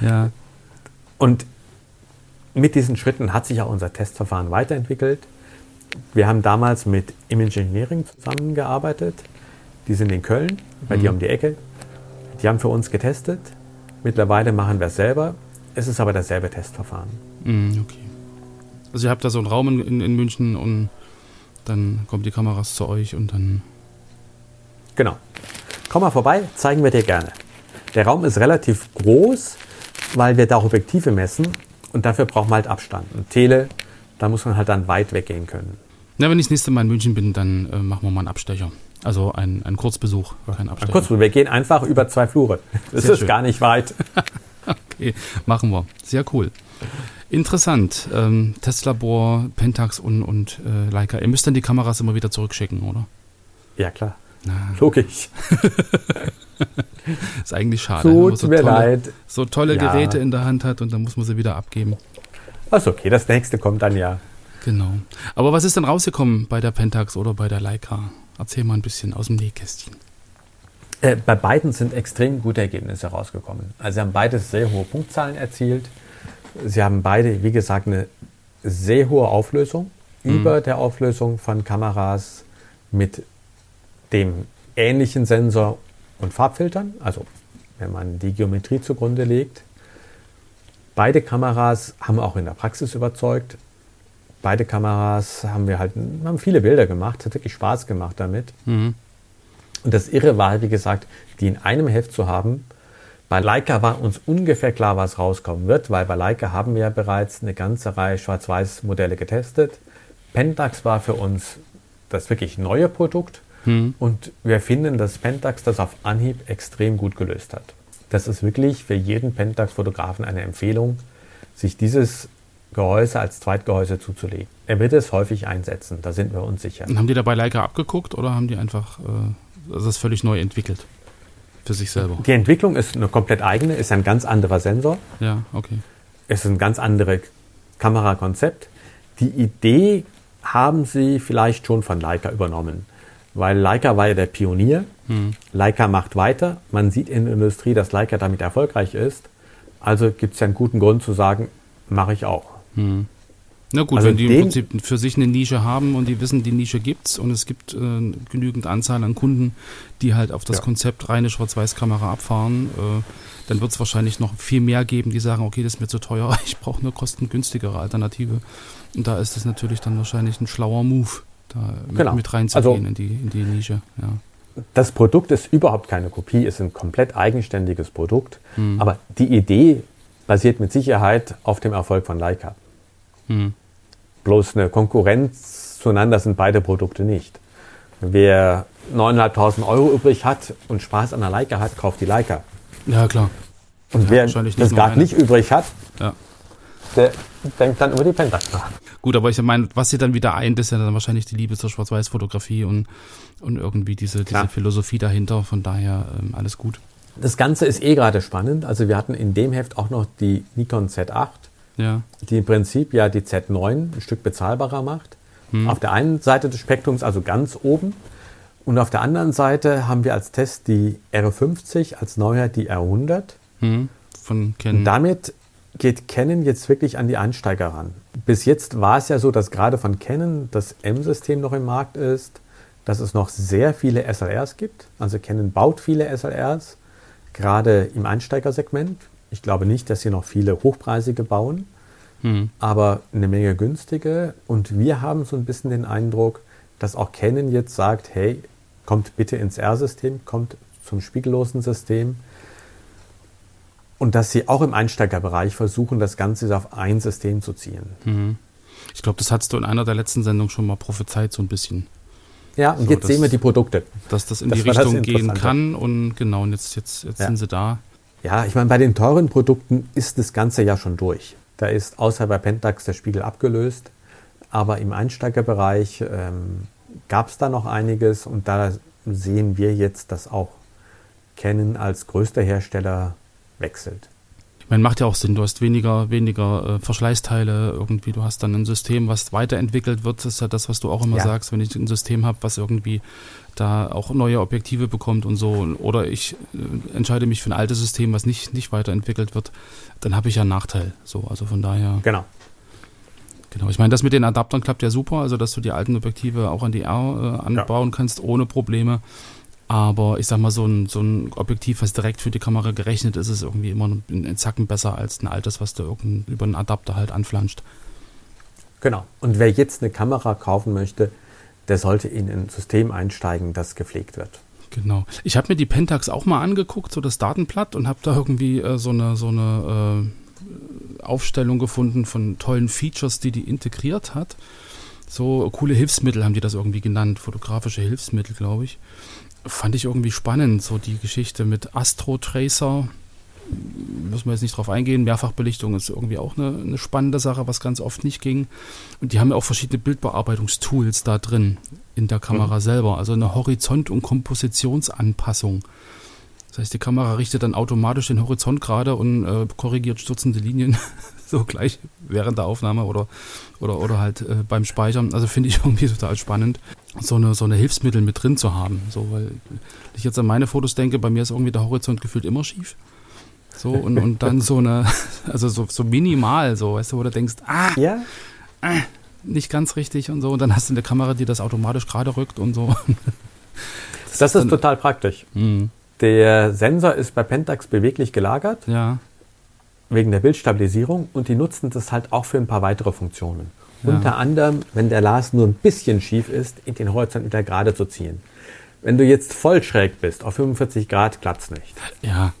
Ja. Und mit diesen Schritten hat sich auch unser Testverfahren weiterentwickelt. Wir haben damals mit Image Engineering zusammengearbeitet. Die sind in Köln, bei dir um die Ecke. Die haben für uns getestet. Mittlerweile machen wir es selber. Es ist aber dasselbe Testverfahren. Hm, okay. Also ihr habt da so einen Raum in, in, in München und dann kommen die Kameras zu euch und dann. Genau. Komm mal vorbei, zeigen wir dir gerne. Der Raum ist relativ groß, weil wir da auch Objektive messen und dafür braucht man halt Abstand. Und Tele, da muss man halt dann weit weggehen können. Na, wenn ich das nächste Mal in München bin, dann äh, machen wir mal einen Abstecher. Also einen, einen Kurzbesuch, kein Abstecher. kurz, wir gehen einfach über zwei Flure. Das Sehr ist schön. gar nicht weit. Okay, machen wir. Sehr cool. Interessant. Ähm, Testlabor, Pentax und, und äh, Leica. Ihr müsst dann die Kameras immer wieder zurückschicken, oder? Ja, klar. Na, Logisch. ist eigentlich schade. man Tut so mir tolle, leid. So tolle Ja. Geräte in der Hand hat und dann muss man sie wieder abgeben. Ist okay, das nächste kommt dann ja. Genau. Aber was ist denn rausgekommen bei der Pentax oder bei der Leica? Erzähl mal ein bisschen aus dem Nähkästchen. Äh, bei beiden sind extrem gute Ergebnisse rausgekommen. Also sie haben beide sehr hohe Punktzahlen erzielt. Sie haben beide, wie gesagt, eine sehr hohe Auflösung über der Auflösung von Kameras mit dem ähnlichen Sensor und Farbfiltern. Also wenn man die Geometrie zugrunde legt. Beide Kameras haben auch in der Praxis überzeugt. Beide Kameras haben wir halt, haben viele Bilder gemacht, hat wirklich Spaß gemacht damit. Mhm. Und das Irre war, wie gesagt, die in einem Heft zu haben. Bei Leica war uns ungefähr klar, was rauskommen wird, weil bei Leica haben wir ja bereits eine ganze Reihe Schwarz-Weiß-Modelle getestet. Pentax war für uns das wirklich neue Produkt Mhm. und wir finden, dass Pentax das auf Anhieb extrem gut gelöst hat. Das ist wirklich für jeden Pentax-Fotografen eine Empfehlung, sich dieses Gehäuse als Zweitgehäuse zuzulegen. Er wird es häufig einsetzen, da sind wir uns sicher. Und haben die da bei Leica abgeguckt oder haben die einfach äh, das völlig neu entwickelt? Für sich selber. Die Entwicklung ist eine komplett eigene, ist ein ganz anderer Sensor. Ja, okay. Es ist ein ganz anderes Kamerakonzept. Die Idee haben sie vielleicht schon von Leica übernommen, weil Leica war ja der Pionier. Hm. Leica macht weiter. Man sieht in der Industrie, dass Leica damit erfolgreich ist. Also gibt es ja einen guten Grund zu sagen, mache ich auch. Hm. Na gut, Also wenn die im Prinzip für sich eine Nische haben und die wissen, die Nische gibt's und es gibt äh, genügend Anzahl an Kunden, die halt auf das Ja. Konzept reine Schwarz-Weiß-Kamera abfahren, äh, dann wird es wahrscheinlich noch viel mehr geben, die sagen, okay, das ist mir zu teuer, ich brauche eine kostengünstigere Alternative. Und da ist es natürlich dann wahrscheinlich ein schlauer Move, da mit, Genau. mit reinzugehen Also- in, die, in die Nische. Ja. Das Produkt ist überhaupt keine Kopie, ist ein komplett eigenständiges Produkt. Hm. Aber die Idee basiert mit Sicherheit auf dem Erfolg von Leica. Hm. Bloß eine Konkurrenz zueinander sind beide Produkte nicht. Wer 9.500 Euro übrig hat und Spaß an der Leica hat, kauft die Leica. ja, klar. Und Ja, wer das gerade nicht übrig hat, Ja. Der denkt dann über die Pentax nach. Gut, aber ich meine, was sie dann wieder eint, ist ja dann wahrscheinlich die Liebe zur Schwarz-Weiß-Fotografie und, und irgendwie diese, diese. Philosophie dahinter. Von daher ähm, alles gut. Das Ganze ist eh gerade spannend. Also wir hatten in dem Heft auch noch die Nikon Z8, Ja. die im Prinzip ja die Z9 ein Stück bezahlbarer macht. Auf der einen Seite des Spektrums, also ganz oben. Und auf der anderen Seite haben wir als Test die R50, als Neuheit die R100. Hm. von Canon. Damit geht Canon jetzt wirklich an die Einsteiger ran. Bis jetzt war es ja so, dass gerade von Canon das M-System noch im Markt ist, dass es noch sehr viele SLRs gibt. Also Canon baut viele SLRs, gerade im Einsteigersegment. Ich glaube nicht, dass sie noch viele hochpreisige bauen, hm. aber eine Menge günstige. Und wir haben so ein bisschen den Eindruck, dass auch Canon jetzt sagt, hey, kommt bitte ins R-System, kommt zum spiegellosen System. Und dass sie auch im Einsteigerbereich versuchen, das Ganze auf ein System zu ziehen. Mhm. Ich glaube, das hattest du in einer der letzten Sendungen schon mal prophezeit, so ein bisschen. Ja, und so, jetzt dass, sehen wir die Produkte. Dass das in das die Richtung gehen kann und genau, und jetzt, jetzt, jetzt ja. sind sie da. Ja, ich meine, bei den teuren Produkten ist das Ganze ja schon durch. Da ist außer bei Pentax der Spiegel abgelöst. Aber im Einsteigerbereich ähm, gab es da noch einiges und da sehen wir jetzt, dass auch Canon als größter Hersteller wechselt. Ich meine, macht ja auch Sinn. Du hast weniger, weniger äh, Verschleißteile irgendwie. Du hast dann ein System, was weiterentwickelt wird. Das ist ja das, was du auch immer ja. sagst. Wenn ich ein System habe, was irgendwie da auch neue Objektive bekommt und so. Oder ich äh, entscheide mich für ein altes System, was nicht, nicht weiterentwickelt wird, dann habe ich ja einen Nachteil. So, also von daher. Genau. Genau, ich meine, das mit den Adaptern klappt ja super, also dass du die alten Objektive auch an die R äh, anbauen ja. kannst ohne Probleme. Aber ich sag mal, so ein, so ein Objektiv, was direkt für die Kamera gerechnet ist, ist irgendwie immer ein Zacken besser als ein altes, was du über einen Adapter halt anflanscht. Genau. Und wer jetzt eine Kamera kaufen möchte, der sollte in ein System einsteigen, das gepflegt wird. Genau. Ich habe mir die Pentax auch mal angeguckt, so das Datenblatt, und habe da irgendwie äh, so eine, so eine äh, Aufstellung gefunden von tollen Features, die die integriert hat. So coole Hilfsmittel haben die das irgendwie genannt, fotografische Hilfsmittel, glaube ich fand ich irgendwie spannend, so die Geschichte mit Astro Tracer. Müssen wir jetzt nicht drauf eingehen. Mehrfachbelichtung ist irgendwie auch eine, eine spannende Sache, was ganz oft nicht ging. Und die haben ja auch verschiedene Bildbearbeitungstools da drin in der Kamera mhm. selber. Also eine Horizont- und Kompositionsanpassung. Das heißt, die Kamera richtet dann automatisch den Horizont gerade und äh, korrigiert stürzende Linien so gleich während der Aufnahme oder, oder, oder halt äh, beim Speichern. Also finde ich irgendwie total spannend, so eine, so eine Hilfsmittel mit drin zu haben. So, weil ich jetzt an meine Fotos denke, bei mir ist irgendwie der Horizont gefühlt immer schief. So, und, und dann so eine, also so, so minimal, so, weißt du, wo du denkst, ah, ja? ah, nicht ganz richtig und so. Und dann hast du eine Kamera, die das automatisch gerade rückt und so. Das, das ist, dann, total praktisch. Mh. Der Sensor ist bei Pentax beweglich gelagert. Ja. Wegen der Bildstabilisierung und die nutzen das halt auch für ein paar weitere Funktionen. Ja. Unter anderem, wenn der Lars nur ein bisschen schief ist, in den Horizont wieder gerade zu ziehen. Wenn du jetzt voll schräg bist, auf 45 Grad, klappt es nicht. Ja,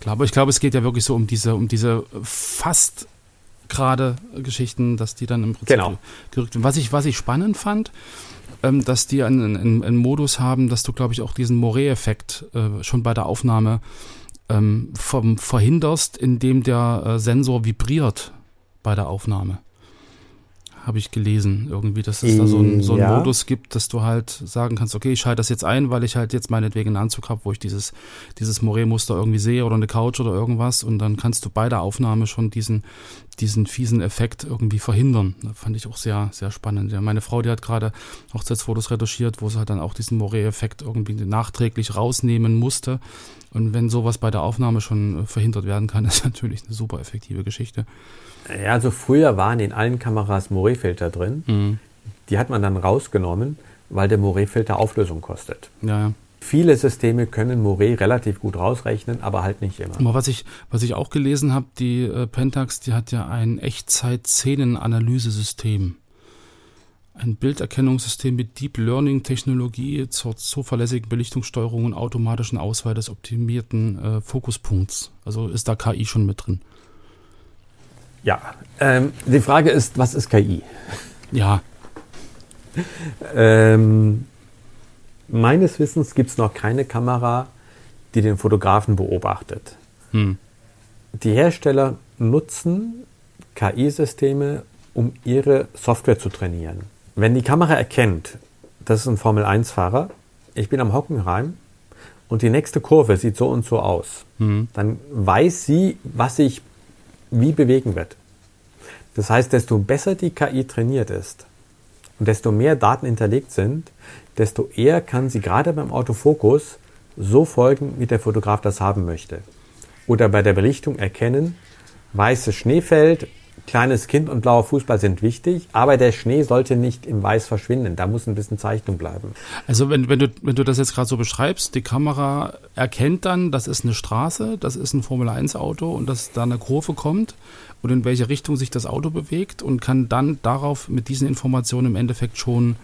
klar, aber ich glaube, es geht ja wirklich so um diese, um diese fast gerade Geschichten, dass die dann im Prinzip genau. gerückt werden. Was ich, was ich spannend fand, ähm, dass die einen, einen, einen, Modus haben, dass du, glaube ich, auch diesen Moret-Effekt äh, schon bei der Aufnahme ähm, vom, verhinderst, indem der äh, Sensor vibriert bei der Aufnahme. Habe ich gelesen, irgendwie, dass es da so einen so ja. Modus gibt, dass du halt sagen kannst, okay, ich schalte das jetzt ein, weil ich halt jetzt meinetwegen einen Anzug habe, wo ich dieses, dieses Moret-Muster irgendwie sehe oder eine Couch oder irgendwas. Und dann kannst du bei der Aufnahme schon diesen, diesen fiesen Effekt irgendwie verhindern. Das fand ich auch sehr, sehr spannend. Ja, meine Frau, die hat gerade Hochzeitsfotos retuschiert, wo sie halt dann auch diesen Moret-Effekt irgendwie nachträglich rausnehmen musste. Und wenn sowas bei der Aufnahme schon verhindert werden kann, ist natürlich eine super effektive Geschichte. Ja, also früher waren in allen Kameras Moret-Filter drin. Mhm. Die hat man dann rausgenommen, weil der Moret-Filter Auflösung kostet. Ja, ja. Viele Systeme können Moret relativ gut rausrechnen, aber halt nicht immer. Aber was ich, was ich auch gelesen habe, die äh, Pentax, die hat ja ein Echtzeit-Szenenanalyse-System. Ein Bilderkennungssystem mit Deep Learning Technologie zur zuverlässigen Belichtungssteuerung und automatischen Auswahl des optimierten äh, Fokuspunkts. Also ist da KI schon mit drin. Ja, ähm, die Frage ist, was ist KI? Ja. ähm, meines Wissens gibt es noch keine Kamera, die den Fotografen beobachtet. Hm. Die Hersteller nutzen KI-Systeme, um ihre Software zu trainieren. Wenn die Kamera erkennt, das ist ein Formel-1-Fahrer, ich bin am Hockenheim und die nächste Kurve sieht so und so aus, hm. dann weiß sie, was ich wie bewegen wird. Das heißt, desto besser die KI trainiert ist und desto mehr Daten hinterlegt sind, desto eher kann sie gerade beim Autofokus so folgen, wie der Fotograf das haben möchte. oder bei der Belichtung erkennen, weißes Schneefeld, kleines Kind und blauer Fußball sind wichtig, aber der Schnee sollte nicht im Weiß verschwinden. Da muss ein bisschen Zeichnung bleiben. Also wenn, wenn, du, wenn du das jetzt gerade so beschreibst, die Kamera erkennt dann, das ist eine Straße, das ist ein Formel-1-Auto und dass da eine Kurve kommt und in welche Richtung sich das Auto bewegt und kann dann darauf mit diesen Informationen im Endeffekt schon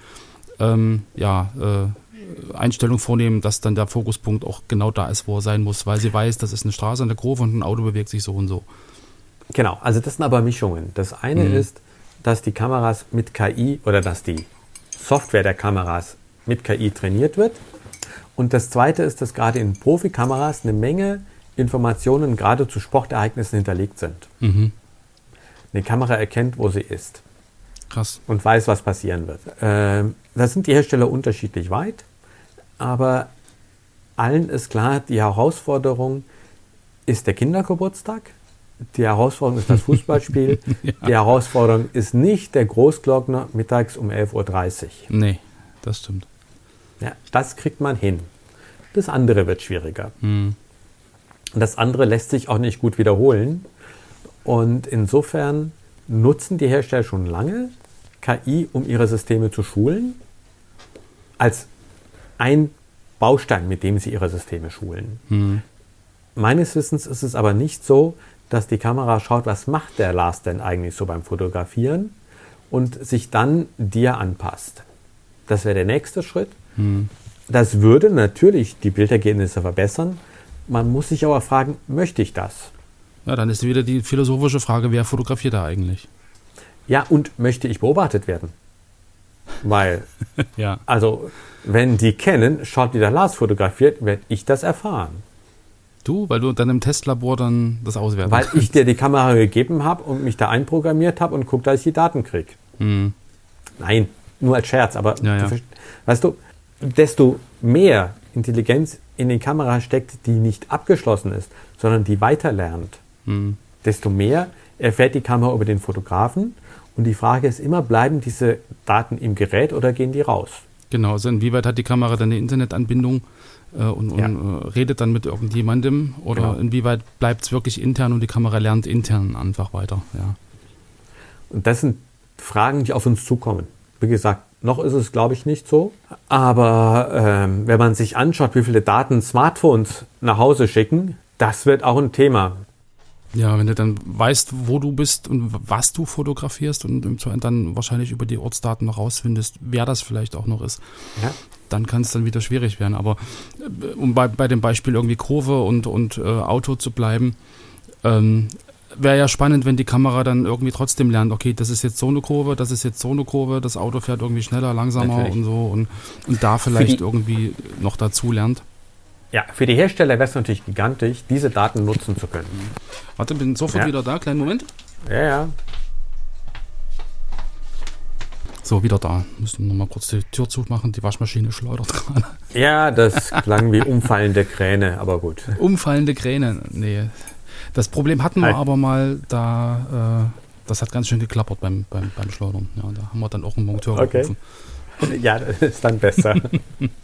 ähm, ja, äh, Einstellung vornehmen, dass dann der Fokuspunkt auch genau da ist, wo er sein muss, weil sie weiß, das ist eine Straße, eine Kurve und ein Auto bewegt sich so und so. Genau, also das sind aber Mischungen. Das eine mhm. ist, dass die Kameras mit KI oder dass die Software der Kameras mit KI trainiert wird. Und das zweite ist, dass gerade in Profikameras eine Menge Informationen gerade zu Sportereignissen hinterlegt sind. Mhm. Eine Kamera erkennt, wo sie ist. Krass. Und weiß, was passieren wird. Ähm, da sind die Hersteller unterschiedlich weit, aber allen ist klar, die Herausforderung ist der Kindergeburtstag die Herausforderung ist das Fußballspiel. ja. Die Herausforderung ist nicht der Großglockner mittags um 11.30 Uhr. Nee, das stimmt. Ja, das kriegt man hin. Das andere wird schwieriger. Mhm. Das andere lässt sich auch nicht gut wiederholen. Und insofern nutzen die Hersteller schon lange KI, um ihre Systeme zu schulen, als ein Baustein, mit dem sie ihre Systeme schulen. Mhm. Meines Wissens ist es aber nicht so, dass die Kamera schaut, was macht der Lars denn eigentlich so beim Fotografieren und sich dann dir anpasst. Das wäre der nächste Schritt. Hm. Das würde natürlich die Bildergebnisse verbessern. Man muss sich aber fragen, möchte ich das? Ja, dann ist wieder die philosophische Frage, wer fotografiert da eigentlich? Ja, und möchte ich beobachtet werden? Weil, ja. also, wenn die kennen, schaut, wie der Lars fotografiert, werde ich das erfahren. Du, weil du dann im Testlabor dann das auswerten Weil ich dir die Kamera gegeben habe und mich da einprogrammiert habe und guck, dass ich die Daten kriege. Mhm. Nein, nur als Scherz, aber ja, ja. Du, weißt du, desto mehr Intelligenz in den Kamera steckt, die nicht abgeschlossen ist, sondern die weiterlernt, mhm. desto mehr erfährt die Kamera über den Fotografen. Und die Frage ist immer, bleiben diese Daten im Gerät oder gehen die raus? Genau, also inwieweit hat die Kamera dann eine Internetanbindung? äh, und, und ja. äh, redet dann mit irgendjemandem oder genau. inwieweit bleibt es wirklich intern und die Kamera lernt intern einfach weiter. Ja. Und das sind Fragen, die auf uns zukommen. Wie gesagt, noch ist es, glaube ich, nicht so. Aber ähm, wenn man sich anschaut, wie viele Daten Smartphones nach Hause schicken, das wird auch ein Thema. Ja, wenn du dann weißt, wo du bist und was du fotografierst und dann wahrscheinlich über die Ortsdaten noch rausfindest, wer das vielleicht auch noch ist, ja. dann kann es dann wieder schwierig werden. Aber äh, um bei, bei dem Beispiel irgendwie Kurve und, und äh, Auto zu bleiben, ähm, wäre ja spannend, wenn die Kamera dann irgendwie trotzdem lernt, okay, das ist jetzt so eine Kurve, das ist jetzt so eine Kurve, das Auto fährt irgendwie schneller, langsamer Natürlich. und so und, und da vielleicht irgendwie noch dazu lernt. Ja, für die Hersteller wäre es natürlich gigantisch, diese Daten nutzen zu können. Warte, bin sofort ja. wieder da. Kleinen Moment. Ja, ja. So, wieder da. Müssen nochmal kurz die Tür zumachen. Die Waschmaschine schleudert gerade. Ja, das klang wie umfallende Kräne, aber gut. Umfallende Kräne, nee. Das Problem hatten wir halt. aber mal, da, äh, das hat ganz schön geklappert beim, beim, beim Schleudern. Ja, da haben wir dann auch einen Monteur okay. gerufen. Ja, das ist dann besser.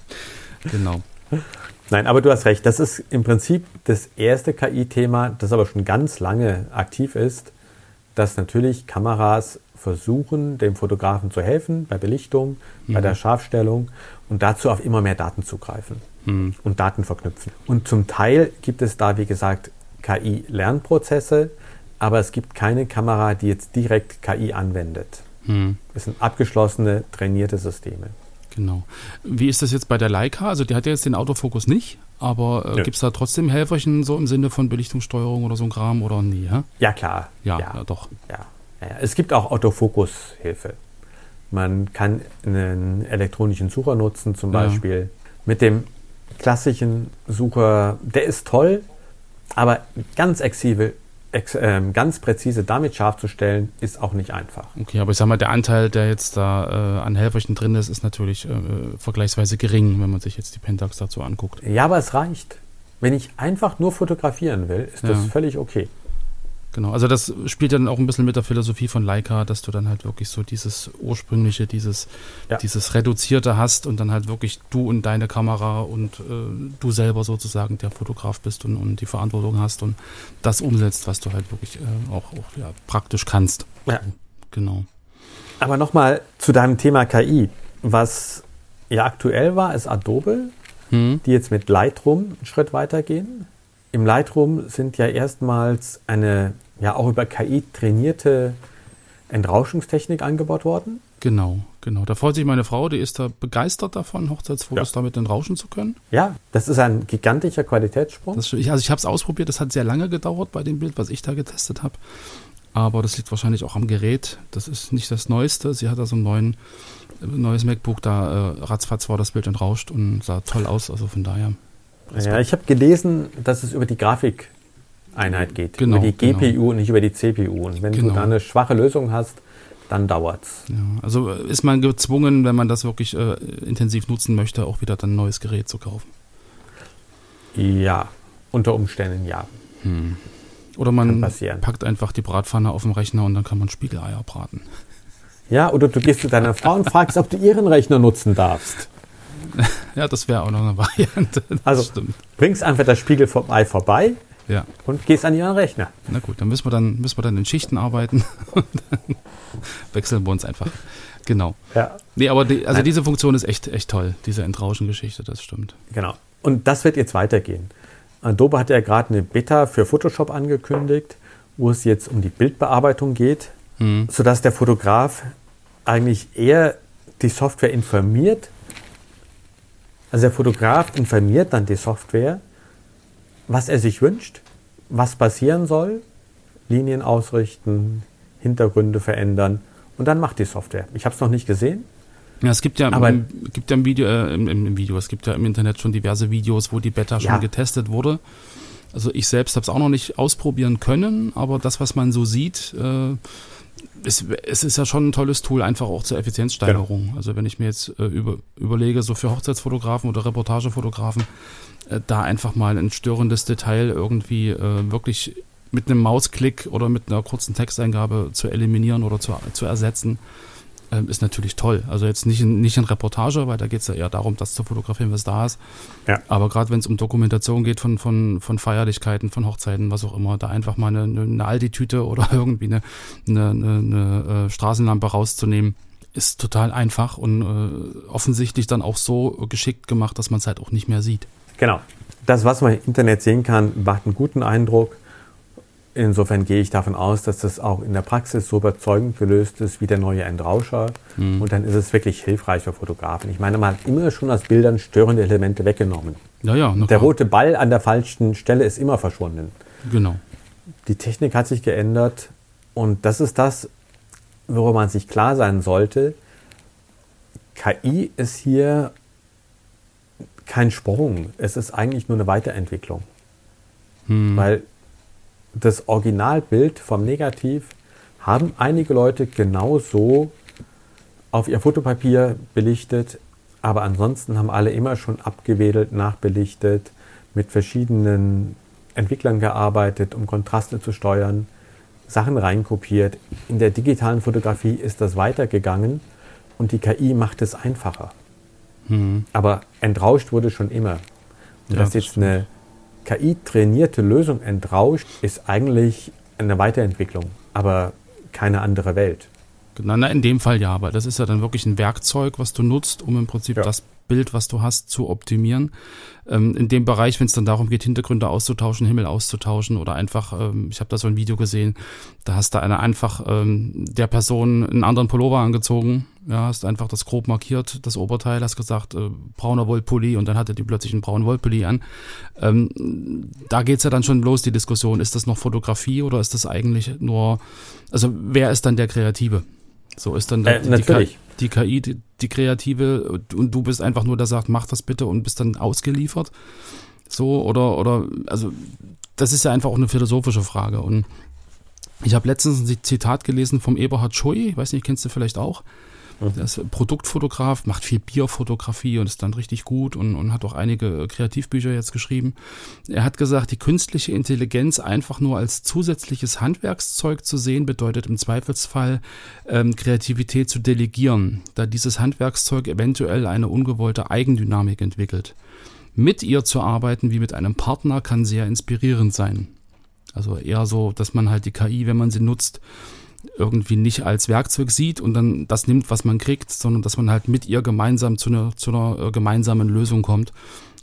genau. Nein, aber du hast recht. Das ist im Prinzip das erste KI-Thema, das aber schon ganz lange aktiv ist, dass natürlich Kameras versuchen, dem Fotografen zu helfen bei Belichtung, mhm. bei der Scharfstellung und dazu auf immer mehr Daten zugreifen mhm. und Daten verknüpfen. Und zum Teil gibt es da, wie gesagt, KI-Lernprozesse, aber es gibt keine Kamera, die jetzt direkt KI anwendet. Mhm. Es sind abgeschlossene, trainierte Systeme. Genau. Wie ist das jetzt bei der Leica? Also die hat ja jetzt den Autofokus nicht, aber äh, ja. gibt es da trotzdem Helferchen so im Sinne von Belichtungssteuerung oder so ein Kram oder nie? Ja, ja klar. Ja, ja. ja doch. Ja. Es gibt auch Autofokushilfe. Man kann einen elektronischen Sucher nutzen, zum Beispiel. Mit dem klassischen Sucher, der ist toll, aber ganz äh, ganz präzise damit scharf zu stellen, ist auch nicht einfach. Okay, aber ich sag mal, der Anteil, der jetzt da äh, an Helferchen drin ist, ist natürlich äh, vergleichsweise gering, wenn man sich jetzt die Pentax dazu anguckt. Ja, aber es reicht. Wenn ich einfach nur fotografieren will, ist ja. das völlig okay. Genau, also das spielt dann auch ein bisschen mit der Philosophie von Leica, dass du dann halt wirklich so dieses ursprüngliche, dieses, Ja. dieses reduzierte hast und dann halt wirklich du und deine Kamera und äh, du selber sozusagen der Fotograf bist und, und die Verantwortung hast und das umsetzt, was du halt wirklich äh, auch, auch ja, praktisch kannst. Ja. Genau. Aber nochmal zu deinem Thema KI. Was ja aktuell war, ist Adobe, Hm. die jetzt mit Lightroom einen Schritt weitergehen. Im Lightroom sind ja erstmals eine, ja auch über KI trainierte Entrauschungstechnik eingebaut worden. Genau, genau. Da freut sich meine Frau, die ist da begeistert davon, Hochzeitsfotos Ja. damit entrauschen zu können. Ja, das ist ein gigantischer Qualitätssprung. Das, ich, also ich habe es ausprobiert, das hat sehr lange gedauert bei dem Bild, was ich da getestet habe. Aber das liegt wahrscheinlich auch am Gerät. Das ist nicht das Neueste. Sie hat also ein neuen, äh, neues MacBook, da äh, ratzfatz war das Bild entrauscht und sah toll aus. Also von daher. Ja, ich habe gelesen, dass es über die Grafikeinheit geht, Genau, über die genau. GPU und nicht über die CPU. Und wenn du Genau. da eine schwache Lösung hast, dann dauert's. Ja, also äh, ist man gezwungen, wenn man das wirklich äh, intensiv nutzen möchte, auch wieder dann ein neues Gerät zu kaufen. Ja, unter Umständen ja. Oder Kann man packt einfach die Bratpfanne auf den Rechner und dann kann man Spiegeleier braten. Ja, oder du gehst zu deiner Frau und fragst, ob du ihren Rechner nutzen darfst. Ja, das wäre auch noch eine Variante. Das Also- stimmt. Bringst einfach das Spiegel vorbei vorbei Ja, und gehst an ihren Rechner. na gut, dann müssen wir dann, müssen wir dann in Schichten arbeiten und dann wechseln wir uns einfach. Genau. Ja, Nee, aber die, also Nein. diese Funktion ist echt, echt toll, diese Entrauschen-Geschichte, das stimmt. genau. Und das wird jetzt weitergehen. Adobe hat ja gerade eine Beta für Photoshop angekündigt, wo es jetzt um die Bildbearbeitung geht, Hm. sodass der Fotograf eigentlich eher die Software informiert. Also der Fotograf informiert dann die Software, was er sich wünscht, was passieren soll, Linien ausrichten, Hintergründe verändern und dann macht die Software. Ich habe es noch nicht gesehen. Ja, es gibt ja, Aber- im, gibt ja im, Video, äh, im, im Video, es gibt ja im Internet schon diverse Videos, wo die Beta schon Ja. getestet wurde. Also ich selbst habe es auch noch nicht ausprobieren können, aber das, was man so sieht, äh, es, es ist ja schon ein tolles Tool, einfach auch zur Effizienzsteigerung. Genau. Also wenn ich mir jetzt äh, über, überlege, so für Hochzeitsfotografen oder Reportagefotografen, äh, da einfach mal ein störendes Detail irgendwie äh, wirklich mit einem Mausklick oder mit einer kurzen Texteingabe zu eliminieren oder zu, zu ersetzen, ähm, ist natürlich toll. Also jetzt nicht in, nicht in Reportage, weil da geht es ja eher darum, das zu fotografieren, was da ist. Ja. Aber gerade wenn es um Dokumentation geht von, von, von Feierlichkeiten, von Hochzeiten, was auch immer, da einfach mal eine, eine, Aldi-Tüte oder irgendwie eine, eine, eine, eine äh, Straßenlampe rauszunehmen, ist total einfach und äh, offensichtlich dann auch so geschickt gemacht, dass man es halt auch nicht mehr sieht. Genau. Das, was man im Internet sehen kann, macht einen guten Eindruck. Insofern gehe ich davon aus, dass das auch in der Praxis so überzeugend gelöst ist wie der neue Endrauscher. Und dann ist es wirklich hilfreich für Fotografen. Ich meine, man hat immer schon aus Bildern störende Elemente weggenommen. Ja, ja, Der klar. rote Ball an der falschen Stelle ist immer verschwunden. Genau. Die Technik hat sich geändert und das ist das, worüber man sich klar sein sollte. KI ist hier kein Sprung, es ist eigentlich nur eine Weiterentwicklung. Hm. Weil das Originalbild vom Negativ haben einige Leute genauso auf ihr Fotopapier belichtet, aber ansonsten haben alle immer schon abgewedelt, nachbelichtet, mit verschiedenen Entwicklern gearbeitet, um Kontraste zu steuern, Sachen reinkopiert. In der digitalen Fotografie ist das weitergegangen und die KI macht es einfacher. Hm. Aber entrauscht wurde schon immer. Und Ja, dass das jetzt eine KI-trainierte Lösung entrauscht, ist eigentlich eine Weiterentwicklung, aber keine andere Welt. Na, na, in dem Fall ja, aber das ist ja dann wirklich ein Werkzeug, was du nutzt, um im Prinzip Ja. das Bild, was du hast, zu optimieren. Ähm, in dem Bereich, wenn es dann darum geht, Hintergründe auszutauschen, Himmel auszutauschen oder einfach, ähm, ich habe da so ein Video gesehen, da hast du eine einfach ähm, der Person einen anderen Pullover angezogen, ja, hast einfach das grob markiert, das Oberteil, hast gesagt, äh, brauner Wollpulli und dann hatte die plötzlich einen braunen Wollpulli an. Ähm, da geht's ja dann schon los, die Diskussion, ist das noch Fotografie oder ist das eigentlich nur, also wer ist dann der Kreative? So ist dann Äh, die, natürlich. die KI, die, die Kreative und du bist einfach nur der sagt, mach das bitte und bist dann ausgeliefert. So oder oder also das ist ja einfach auch eine philosophische Frage und ich habe letztens ein Zitat gelesen vom Eberhard Schui, ich weiß nicht, kennst du vielleicht auch. Mhm. Der ist Produktfotograf, macht viel Bierfotografie und ist dann richtig gut und, und hat auch einige Kreativbücher jetzt geschrieben. Er hat gesagt, die künstliche Intelligenz einfach nur als zusätzliches Handwerkszeug zu sehen, bedeutet im Zweifelsfall ähm, Kreativität zu delegieren, da dieses Handwerkszeug eventuell eine ungewollte Eigendynamik entwickelt. Mit ihr zu arbeiten wie mit einem Partner kann sehr inspirierend sein. Also eher so, dass man halt die KI, wenn man sie nutzt, irgendwie nicht als Werkzeug sieht und dann das nimmt, was man kriegt, sondern dass man halt mit ihr gemeinsam zu einer, zu einer äh, gemeinsamen Lösung kommt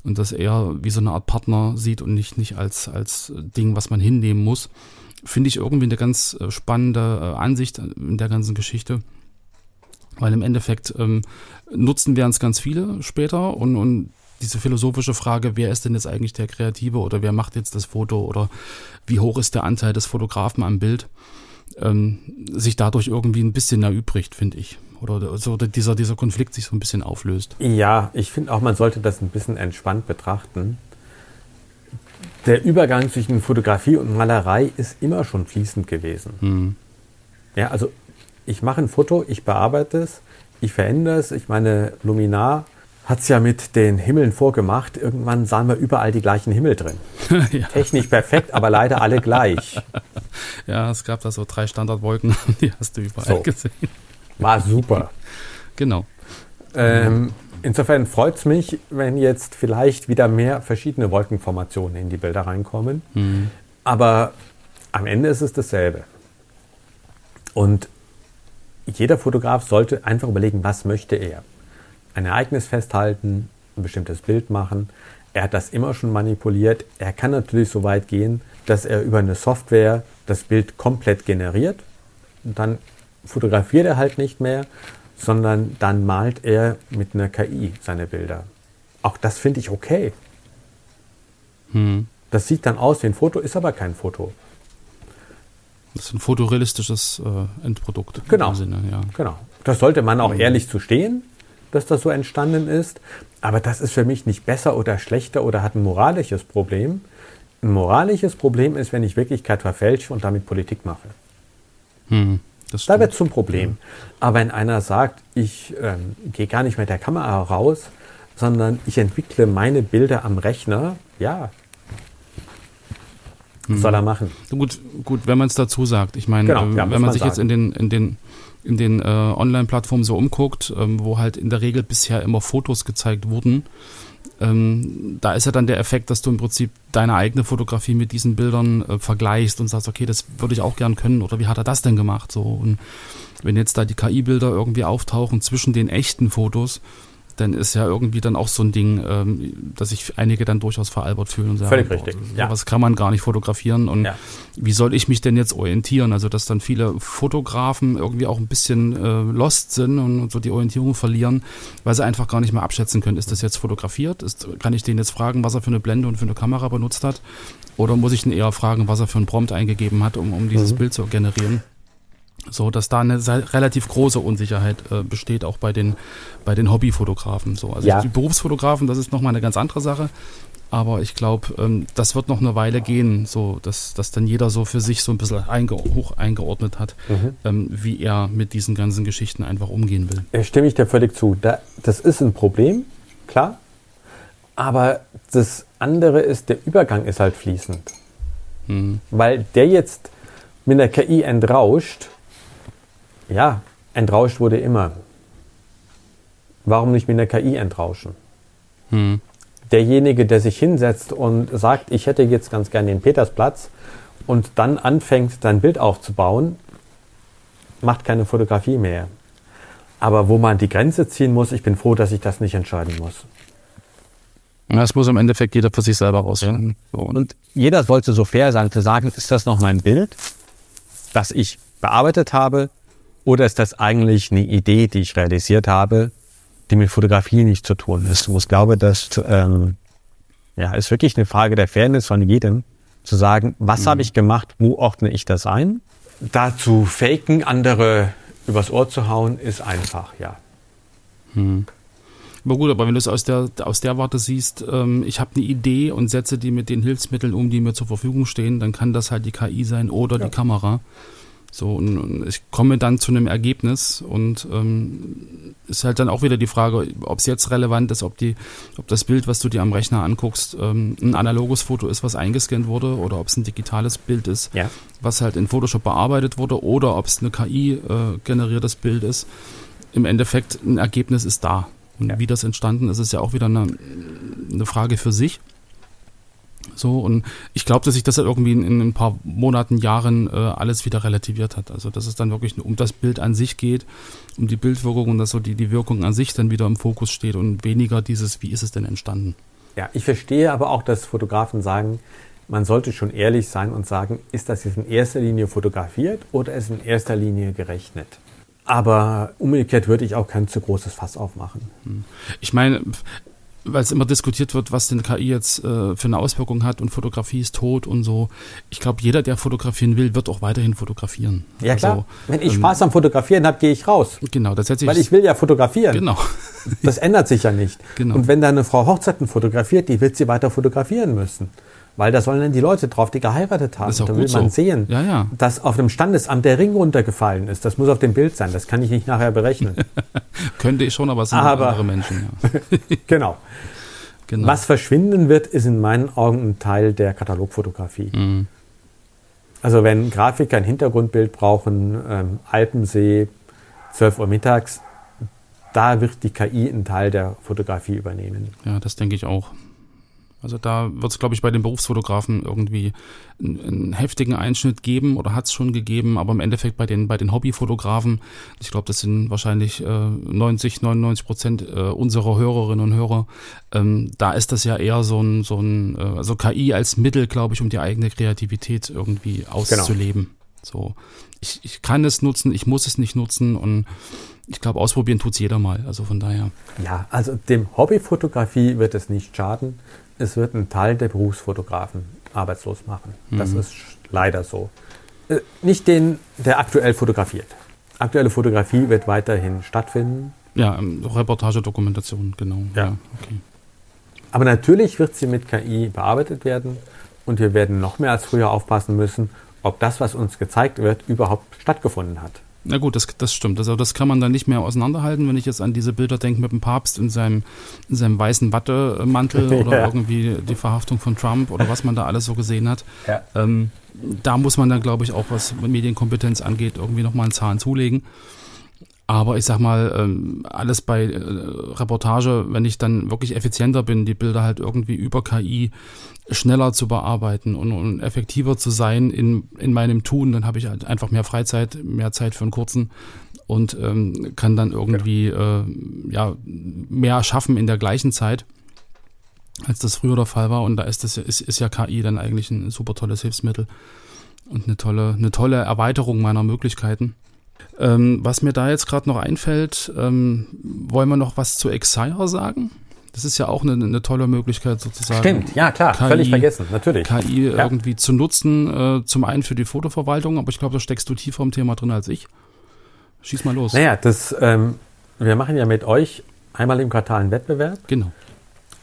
und das eher wie so eine Art Partner sieht und nicht, nicht als, als Ding, was man hinnehmen muss. Finde ich irgendwie eine ganz äh, spannende äh, Ansicht in der ganzen Geschichte. Weil im Endeffekt ähm, nutzen werden es ganz viele später und, und diese philosophische Frage, wer ist denn jetzt eigentlich der Kreative oder wer macht jetzt das Foto oder wie hoch ist der Anteil des Fotografen am Bild, ähm, sich dadurch irgendwie ein bisschen erübrigt, finde ich. Oder so dieser, dieser Konflikt sich so ein bisschen auflöst. Ja, ich finde auch, man sollte das ein bisschen entspannt betrachten. Der Übergang zwischen Fotografie und Malerei ist immer schon fließend gewesen. Mhm. Ja, also ich mache ein Foto, ich bearbeite es, ich verändere es. Ich meine, Luminar hat es ja mit den Himmeln vorgemacht. Irgendwann sahen wir überall die gleichen Himmel drin. ja. Technisch perfekt, aber leider alle gleich. Ja, es gab da so drei Standardwolken, die hast du überall so. gesehen. War super. Genau. Ähm, insofern freut es mich, wenn jetzt vielleicht wieder mehr verschiedene Wolkenformationen in die Bilder reinkommen. Mhm. Aber am Ende ist es dasselbe. Und jeder Fotograf sollte einfach überlegen, was möchte er ein Ereignis festhalten, ein bestimmtes Bild machen. Er hat das immer schon manipuliert. Er kann natürlich so weit gehen, dass er über eine Software das Bild komplett generiert. Und dann fotografiert er halt nicht mehr, sondern dann malt er mit einer KI seine Bilder. Auch das finde ich okay. Hm. Das sieht dann aus wie ein Foto, ist aber kein Foto. Das ist ein fotorealistisches äh, Endprodukt. Genau. Sinne, ja. genau. Das sollte man auch mhm. ehrlich zu stehen dass das so entstanden ist. Aber das ist für mich nicht besser oder schlechter oder hat ein moralisches Problem. Ein moralisches Problem ist, wenn ich Wirklichkeit verfälsche und damit Politik mache. Hm, da wird es zum Problem. Aber wenn einer sagt, ich ähm, gehe gar nicht mit der Kamera raus, sondern ich entwickle meine Bilder am Rechner, ja, hm. soll er machen. Gut, gut, wenn man es dazu sagt. Ich meine, genau, ja, wenn man sich jetzt in den, in den in den äh, Online-Plattformen so umguckt, ähm, wo halt in der Regel bisher immer Fotos gezeigt wurden, ähm, da ist ja dann der Effekt, dass du im Prinzip deine eigene Fotografie mit diesen Bildern äh, vergleichst und sagst, okay, das würde ich auch gern können oder wie hat er das denn gemacht? So und wenn jetzt da die KI-Bilder irgendwie auftauchen zwischen den echten Fotos, dann ist ja irgendwie dann auch so ein Ding, ähm, dass sich einige dann durchaus veralbert fühlen und sagen, Völlig richtig. Boah, ja. was kann man gar nicht fotografieren und ja. wie soll ich mich denn jetzt orientieren? Also dass dann viele Fotografen irgendwie auch ein bisschen äh, lost sind und so die Orientierung verlieren, weil sie einfach gar nicht mehr abschätzen können, ist das jetzt fotografiert? Ist, kann ich den jetzt fragen, was er für eine Blende und für eine Kamera benutzt hat? Oder muss ich ihn eher fragen, was er für einen Prompt eingegeben hat, um, um dieses mhm. Bild zu generieren? So, dass da eine relativ große Unsicherheit äh, besteht, auch bei den, bei den Hobbyfotografen. So, also ja. die Berufsfotografen, das ist nochmal eine ganz andere Sache. Aber ich glaube, ähm, das wird noch eine Weile gehen, so dass, dass dann jeder so für sich so ein bisschen einge hoch eingeordnet hat, mhm. ähm, wie er mit diesen ganzen Geschichten einfach umgehen will. Da stimme ich dir völlig zu. Da, das ist ein Problem, klar. Aber das andere ist, der Übergang ist halt fließend. Mhm. Weil der jetzt mit der KI entrauscht, ja, entrauscht wurde immer. Warum nicht mit einer KI entrauschen? Hm. Derjenige, der sich hinsetzt und sagt, ich hätte jetzt ganz gerne den Petersplatz und dann anfängt, sein Bild aufzubauen, macht keine Fotografie mehr. Aber wo man die Grenze ziehen muss, ich bin froh, dass ich das nicht entscheiden muss. Das muss im Endeffekt jeder für sich selber rausfinden. Ja. Und jeder sollte so fair sein, zu sagen, ist das noch mein Bild, das ich bearbeitet habe, oder ist das eigentlich eine Idee, die ich realisiert habe, die mit Fotografie nichts zu tun ist? Wo ich glaube, das ähm, ja, ist wirklich eine Frage der Fairness von jedem, zu sagen, was mhm. habe ich gemacht, wo ordne ich das ein? Da zu faken, andere übers Ohr zu hauen, ist einfach, ja. Mhm. Aber gut, aber wenn du es aus der, aus der Warte siehst, ähm, ich habe eine Idee und setze die mit den Hilfsmitteln um, die mir zur Verfügung stehen, dann kann das halt die KI sein oder ja. die Kamera. So, und, und ich komme dann zu einem Ergebnis und ähm, ist halt dann auch wieder die Frage, ob es jetzt relevant ist, ob die, ob das Bild, was du dir am Rechner anguckst, ähm, ein analoges Foto ist, was eingescannt wurde, oder ob es ein digitales Bild ist, Ja. was halt in Photoshop bearbeitet wurde, oder ob es eine KI äh, Bild ist. Im Endeffekt ein Ergebnis ist da. Und Ja. wie das entstanden ist, ist ja auch wieder eine, eine Frage für sich. So, und ich glaube, dass sich das halt irgendwie in, in ein paar Monaten, Jahren äh, alles wieder relativiert hat. Also, dass es dann wirklich nur um das Bild an sich geht, um die Bildwirkung und dass so die, die Wirkung an sich dann wieder im Fokus steht und weniger dieses, wie ist es denn entstanden? Ja, ich verstehe aber auch, dass Fotografen sagen, man sollte schon ehrlich sein und sagen, ist das jetzt in erster Linie fotografiert oder ist in erster Linie gerechnet? Aber umgekehrt würde ich auch kein zu großes Fass aufmachen. Ich meine, weil es immer diskutiert wird, was denn KI jetzt äh, für eine Auswirkung hat und Fotografie ist tot und so. Ich glaube, jeder, der fotografieren will, wird auch weiterhin fotografieren. Ja klar, Also, wenn ich ähm, Spaß am Fotografieren habe, gehe ich raus. Genau, das setze ich. Weil ich will ja fotografieren. Genau. Das ändert sich ja nicht. Genau. Und wenn da eine Frau Hochzeiten fotografiert, die wird sie weiter fotografieren müssen. Weil da sollen dann die Leute drauf, die geheiratet haben. Da will man so. sehen, Ja, ja. dass auf dem Standesamt der Ring runtergefallen ist. Das muss auf dem Bild sein. Das kann ich nicht nachher berechnen. Könnte ich schon, aber es sind Aber- andere Menschen. Ja. genau. Genau. Was verschwinden wird, ist in meinen Augen ein Teil der Katalogfotografie. Mhm. Also wenn Grafiker ein Hintergrundbild brauchen, ähm, Alpensee, 12 Uhr mittags, da wird die KI einen Teil der Fotografie übernehmen. Ja, das denke ich auch. Also da wird es, glaube ich, bei den Berufsfotografen irgendwie einen, einen heftigen Einschnitt geben oder hat es schon gegeben, aber im Endeffekt bei den, bei den Hobbyfotografen, ich glaube, das sind wahrscheinlich äh, 90, 99 Prozent äh, unserer Hörerinnen und Hörer, ähm, da ist das ja eher so ein, so ein äh, also KI als Mittel, glaube ich, um die eigene Kreativität irgendwie auszuleben. So, ich, ich kann es nutzen, ich muss es nicht nutzen und ich glaube, ausprobieren tut's jeder mal. Also von daher. Ja, also dem Hobbyfotografie wird es nicht schaden. Es wird einen Teil der Berufsfotografen arbeitslos machen. Das ist leider so. Äh, Nicht den, der aktuell fotografiert. Aktuelle Fotografie wird weiterhin stattfinden. Ja, ähm, Reportage, Dokumentation, genau. Ja. okay. Aber natürlich wird sie mit KI bearbeitet werden und wir werden noch mehr als früher aufpassen müssen, ob das, was uns gezeigt wird, überhaupt stattgefunden hat. Na gut, das, das stimmt. Also das kann man dann nicht mehr auseinanderhalten, wenn ich jetzt an diese Bilder denke mit dem Papst in seinem, in seinem weißen Wattemantel oder Ja. irgendwie die Verhaftung von Trump oder was man da alles so gesehen hat. Ja. Ähm, da muss man dann, glaube ich, auch was Medienkompetenz angeht, irgendwie nochmal einen Zahn zulegen. Aber ich sag mal, ähm, alles bei äh, Reportage, wenn ich dann wirklich effizienter bin, die Bilder halt irgendwie über KI schneller zu bearbeiten und, und effektiver zu sein in, in meinem Tun, dann habe ich halt einfach mehr Freizeit, mehr Zeit für einen kurzen und ähm, kann dann irgendwie äh, ja, mehr schaffen in der gleichen Zeit, als das früher der Fall war. Und da ist, das, ist, ist ja KI dann eigentlich ein super tolles Hilfsmittel und eine tolle, eine tolle Erweiterung meiner Möglichkeiten. Ähm, was mir da jetzt gerade noch einfällt, ähm, wollen wir noch was zu Exire sagen? Das ist ja auch eine, eine tolle Möglichkeit sozusagen. ja klar, KI völlig vergessen, natürlich. KI Ja. irgendwie zu nutzen, äh, zum einen für die Fotoverwaltung, aber ich glaube, da steckst du tiefer im Thema drin als ich. Schieß mal los. Naja, das, ähm, wir machen ja mit euch einmal im Quartal einen Wettbewerb. Genau.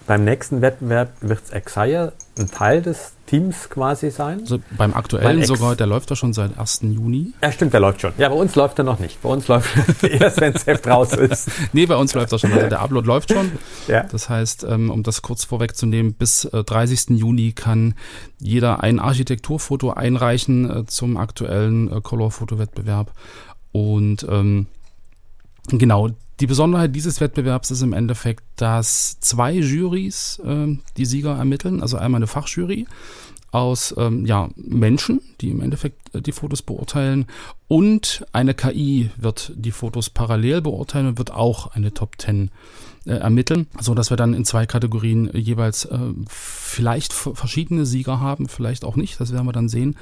Beim nächsten Wettbewerb wird Exire ein Teil des Teams quasi sein. Also beim aktuellen sogar, der läuft ja schon seit 1. Juni. Ja, stimmt, der läuft schon. Ja, bei uns läuft er noch nicht. Bei uns läuft er erst, wenn das Heft raus ist. Nee, bei uns läuft er schon. Also der Upload läuft schon. Ja. Das heißt, ähm, um das kurz vorwegzunehmen, bis äh, 30. Juni kann jeder ein Architekturfoto einreichen äh, zum aktuellen äh, Color-Foto-Wettbewerb. Und ähm, genau, die Besonderheit dieses Wettbewerbs ist im Endeffekt, dass zwei Jurys ähm, die Sieger ermitteln, also einmal eine Fachjury aus ähm, ja, Menschen, die im Endeffekt äh, die Fotos beurteilen und eine KI wird die Fotos parallel beurteilen und wird auch eine Top 10 äh, ermitteln, so dass wir dann in zwei Kategorien äh, jeweils äh, vielleicht verschiedene Sieger haben, vielleicht auch nicht, das werden wir dann sehen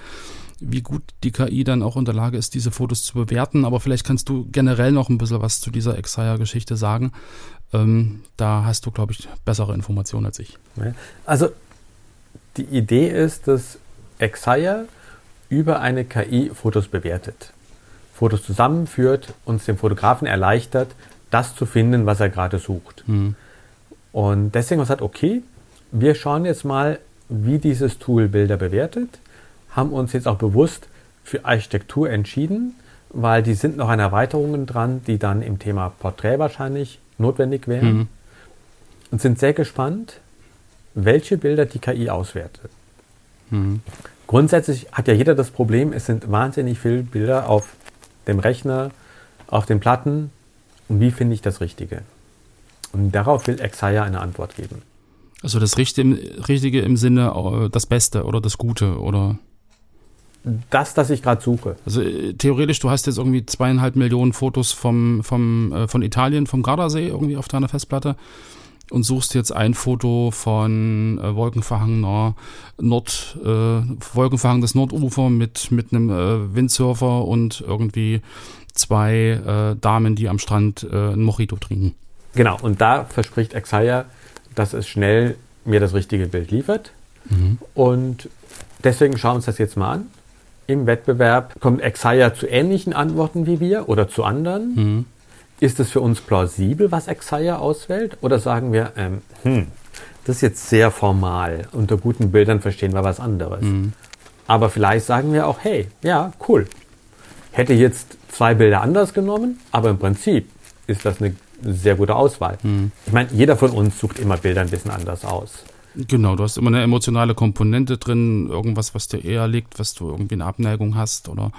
wie gut die KI dann auch in der Lage ist, diese Fotos zu bewerten. Aber vielleicht kannst du generell noch ein bisschen was zu dieser Exire-Geschichte sagen. Ähm, da hast du, glaube ich, bessere Informationen als ich. Also die Idee ist, dass Exire über eine KI Fotos bewertet, Fotos zusammenführt und es dem Fotografen erleichtert, das zu finden, was er gerade sucht. Hm. Und deswegen haben wir gesagt, okay, wir schauen jetzt mal, wie dieses Tool Bilder bewertet, haben uns jetzt auch bewusst für Architektur entschieden, weil die sind noch an Erweiterungen dran, die dann im Thema Porträt wahrscheinlich notwendig wären. Mhm. Und sind sehr gespannt, welche Bilder die KI auswertet. Mhm. Grundsätzlich hat ja jeder das Problem, es sind wahnsinnig viele Bilder auf dem Rechner, auf den Platten. Und wie finde ich das Richtige? Und darauf will Exaya eine Antwort geben. Also das Richtige, Richtige im Sinne äh, das Beste oder das Gute oder Das, das ich gerade suche. also äh, theoretisch du hast jetzt irgendwie zweieinhalb Millionen Fotos vom, vom äh, von Italien vom Gardasee irgendwie auf deiner Festplatte und suchst jetzt ein Foto von äh, wolkenverhangener Nord äh, wolkenverhangenes Nordufer mit mit einem äh, Windsurfer und irgendwie zwei äh, Damen, die am Strand äh, ein Mojito trinken. Genau, und da verspricht Exaya, dass es schnell mir das richtige Bild liefert. Und deswegen schauen wir uns das jetzt mal an. Im Wettbewerb kommt Exaya zu ähnlichen Antworten wie wir oder zu anderen. Mhm. Ist es für uns plausibel, was Exaya auswählt? Oder sagen wir, ähm, hm, das ist jetzt sehr formal. Unter guten Bildern verstehen wir was anderes. Aber vielleicht sagen wir auch, hey, ja, cool. Hätte jetzt zwei Bilder anders genommen, aber im Prinzip ist das eine sehr gute Auswahl. Ich meine, jeder von uns sucht immer Bilder ein bisschen anders aus. Genau, du hast immer eine emotionale Komponente drin, irgendwas, was dir eher liegt, was du irgendwie eine Abneigung hast oder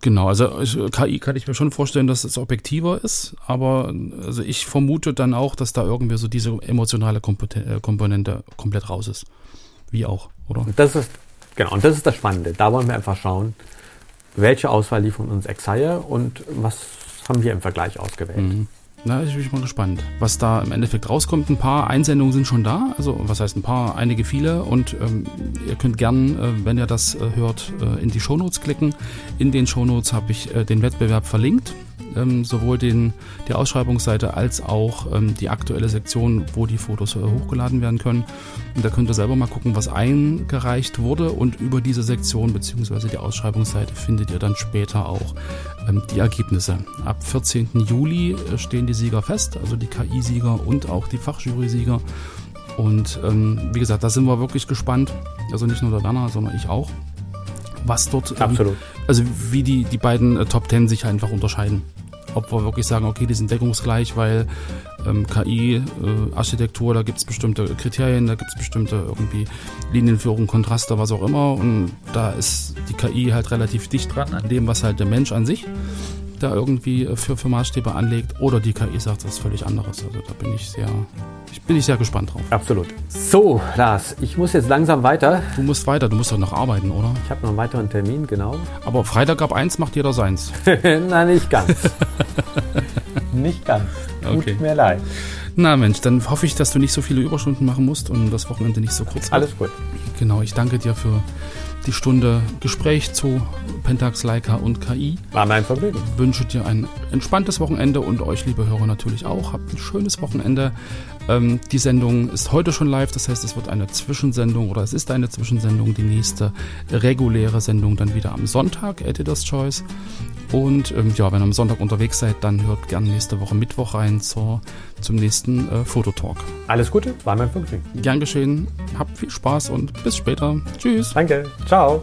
genau, also ich, KI kann ich mir schon vorstellen, dass es objektiver ist, aber also ich vermute dann auch, dass da irgendwie so diese emotionale äh, Komponente komplett raus ist. Wie auch, oder? Und das ist, genau, und das ist das Spannende. Da wollen wir einfach schauen, welche Auswahl liefern uns Exire und was haben wir im Vergleich ausgewählt. Mhm. Na, ich bin mal gespannt, was da im Endeffekt rauskommt. Ein paar Einsendungen sind schon da, also was heißt ein paar, einige viele und ähm, ihr könnt gern, äh, wenn ihr das äh, hört, äh, in die Shownotes klicken. In den Shownotes habe ich äh, den Wettbewerb verlinkt, ähm, sowohl den, die Ausschreibungsseite als auch ähm, die aktuelle Sektion, wo die Fotos äh, hochgeladen werden können. Und da könnt ihr selber mal gucken, was eingereicht wurde und über diese Sektion bzw. die Ausschreibungsseite findet ihr dann später auch die Ergebnisse. Ab 14. Juli äh, stehen die Sieger fest, also die KI-Sieger und auch die Fachjury-Sieger. Und ähm, wie gesagt, da sind wir wirklich gespannt. Also nicht nur der Werner, sondern ich auch. Was dort, ähm, also wie die, die beiden äh, Top Ten sich einfach unterscheiden. Ob wir wirklich sagen, okay, die sind deckungsgleich, weil ähm, KI, äh, da gibt es bestimmte Kriterien, da gibt es bestimmte irgendwie Linienführung, Kontraste, was auch immer. Und da ist die KI halt relativ dicht dran an dem, was halt der Mensch an sich da irgendwie äh, für, für Maßstäbe anlegt. Oder die KI sagt was völlig anderes. Also da bin ich sehr, ich bin ich sehr gespannt drauf. Absolut. So, Lars, ich muss jetzt langsam weiter. Du musst weiter, du musst doch noch arbeiten, oder? Ich habe noch einen weiteren Termin, genau. Aber Freitag ab eins macht jeder seins. Nein, nicht ganz. nicht ganz. Tut Okay. mir leid. Na Mensch, dann hoffe ich, dass du nicht so viele Überstunden machen musst und das Wochenende nicht so kurz wird. Alles gut. Genau, ich danke dir für die Stunde Gespräch zu Pentax, Leica und KI. War mein Vergnügen. Wünsche dir ein entspanntes Wochenende und euch, liebe Hörer, natürlich auch. Habt ein schönes Wochenende. Ähm, die Sendung ist heute schon live, das heißt, es wird eine Zwischensendung oder es ist eine Zwischensendung. Die nächste reguläre Sendung dann wieder am Sonntag, Editor's Choice. Und ähm, ja, wenn ihr am Sonntag unterwegs seid, dann hört gerne nächste Woche Mittwoch rein zur, zum nächsten äh, Fototalk. Alles Gute, war mein Vergnügen. Gern geschehen, habt viel Spaß und bis später. Tschüss. Danke. Ciao.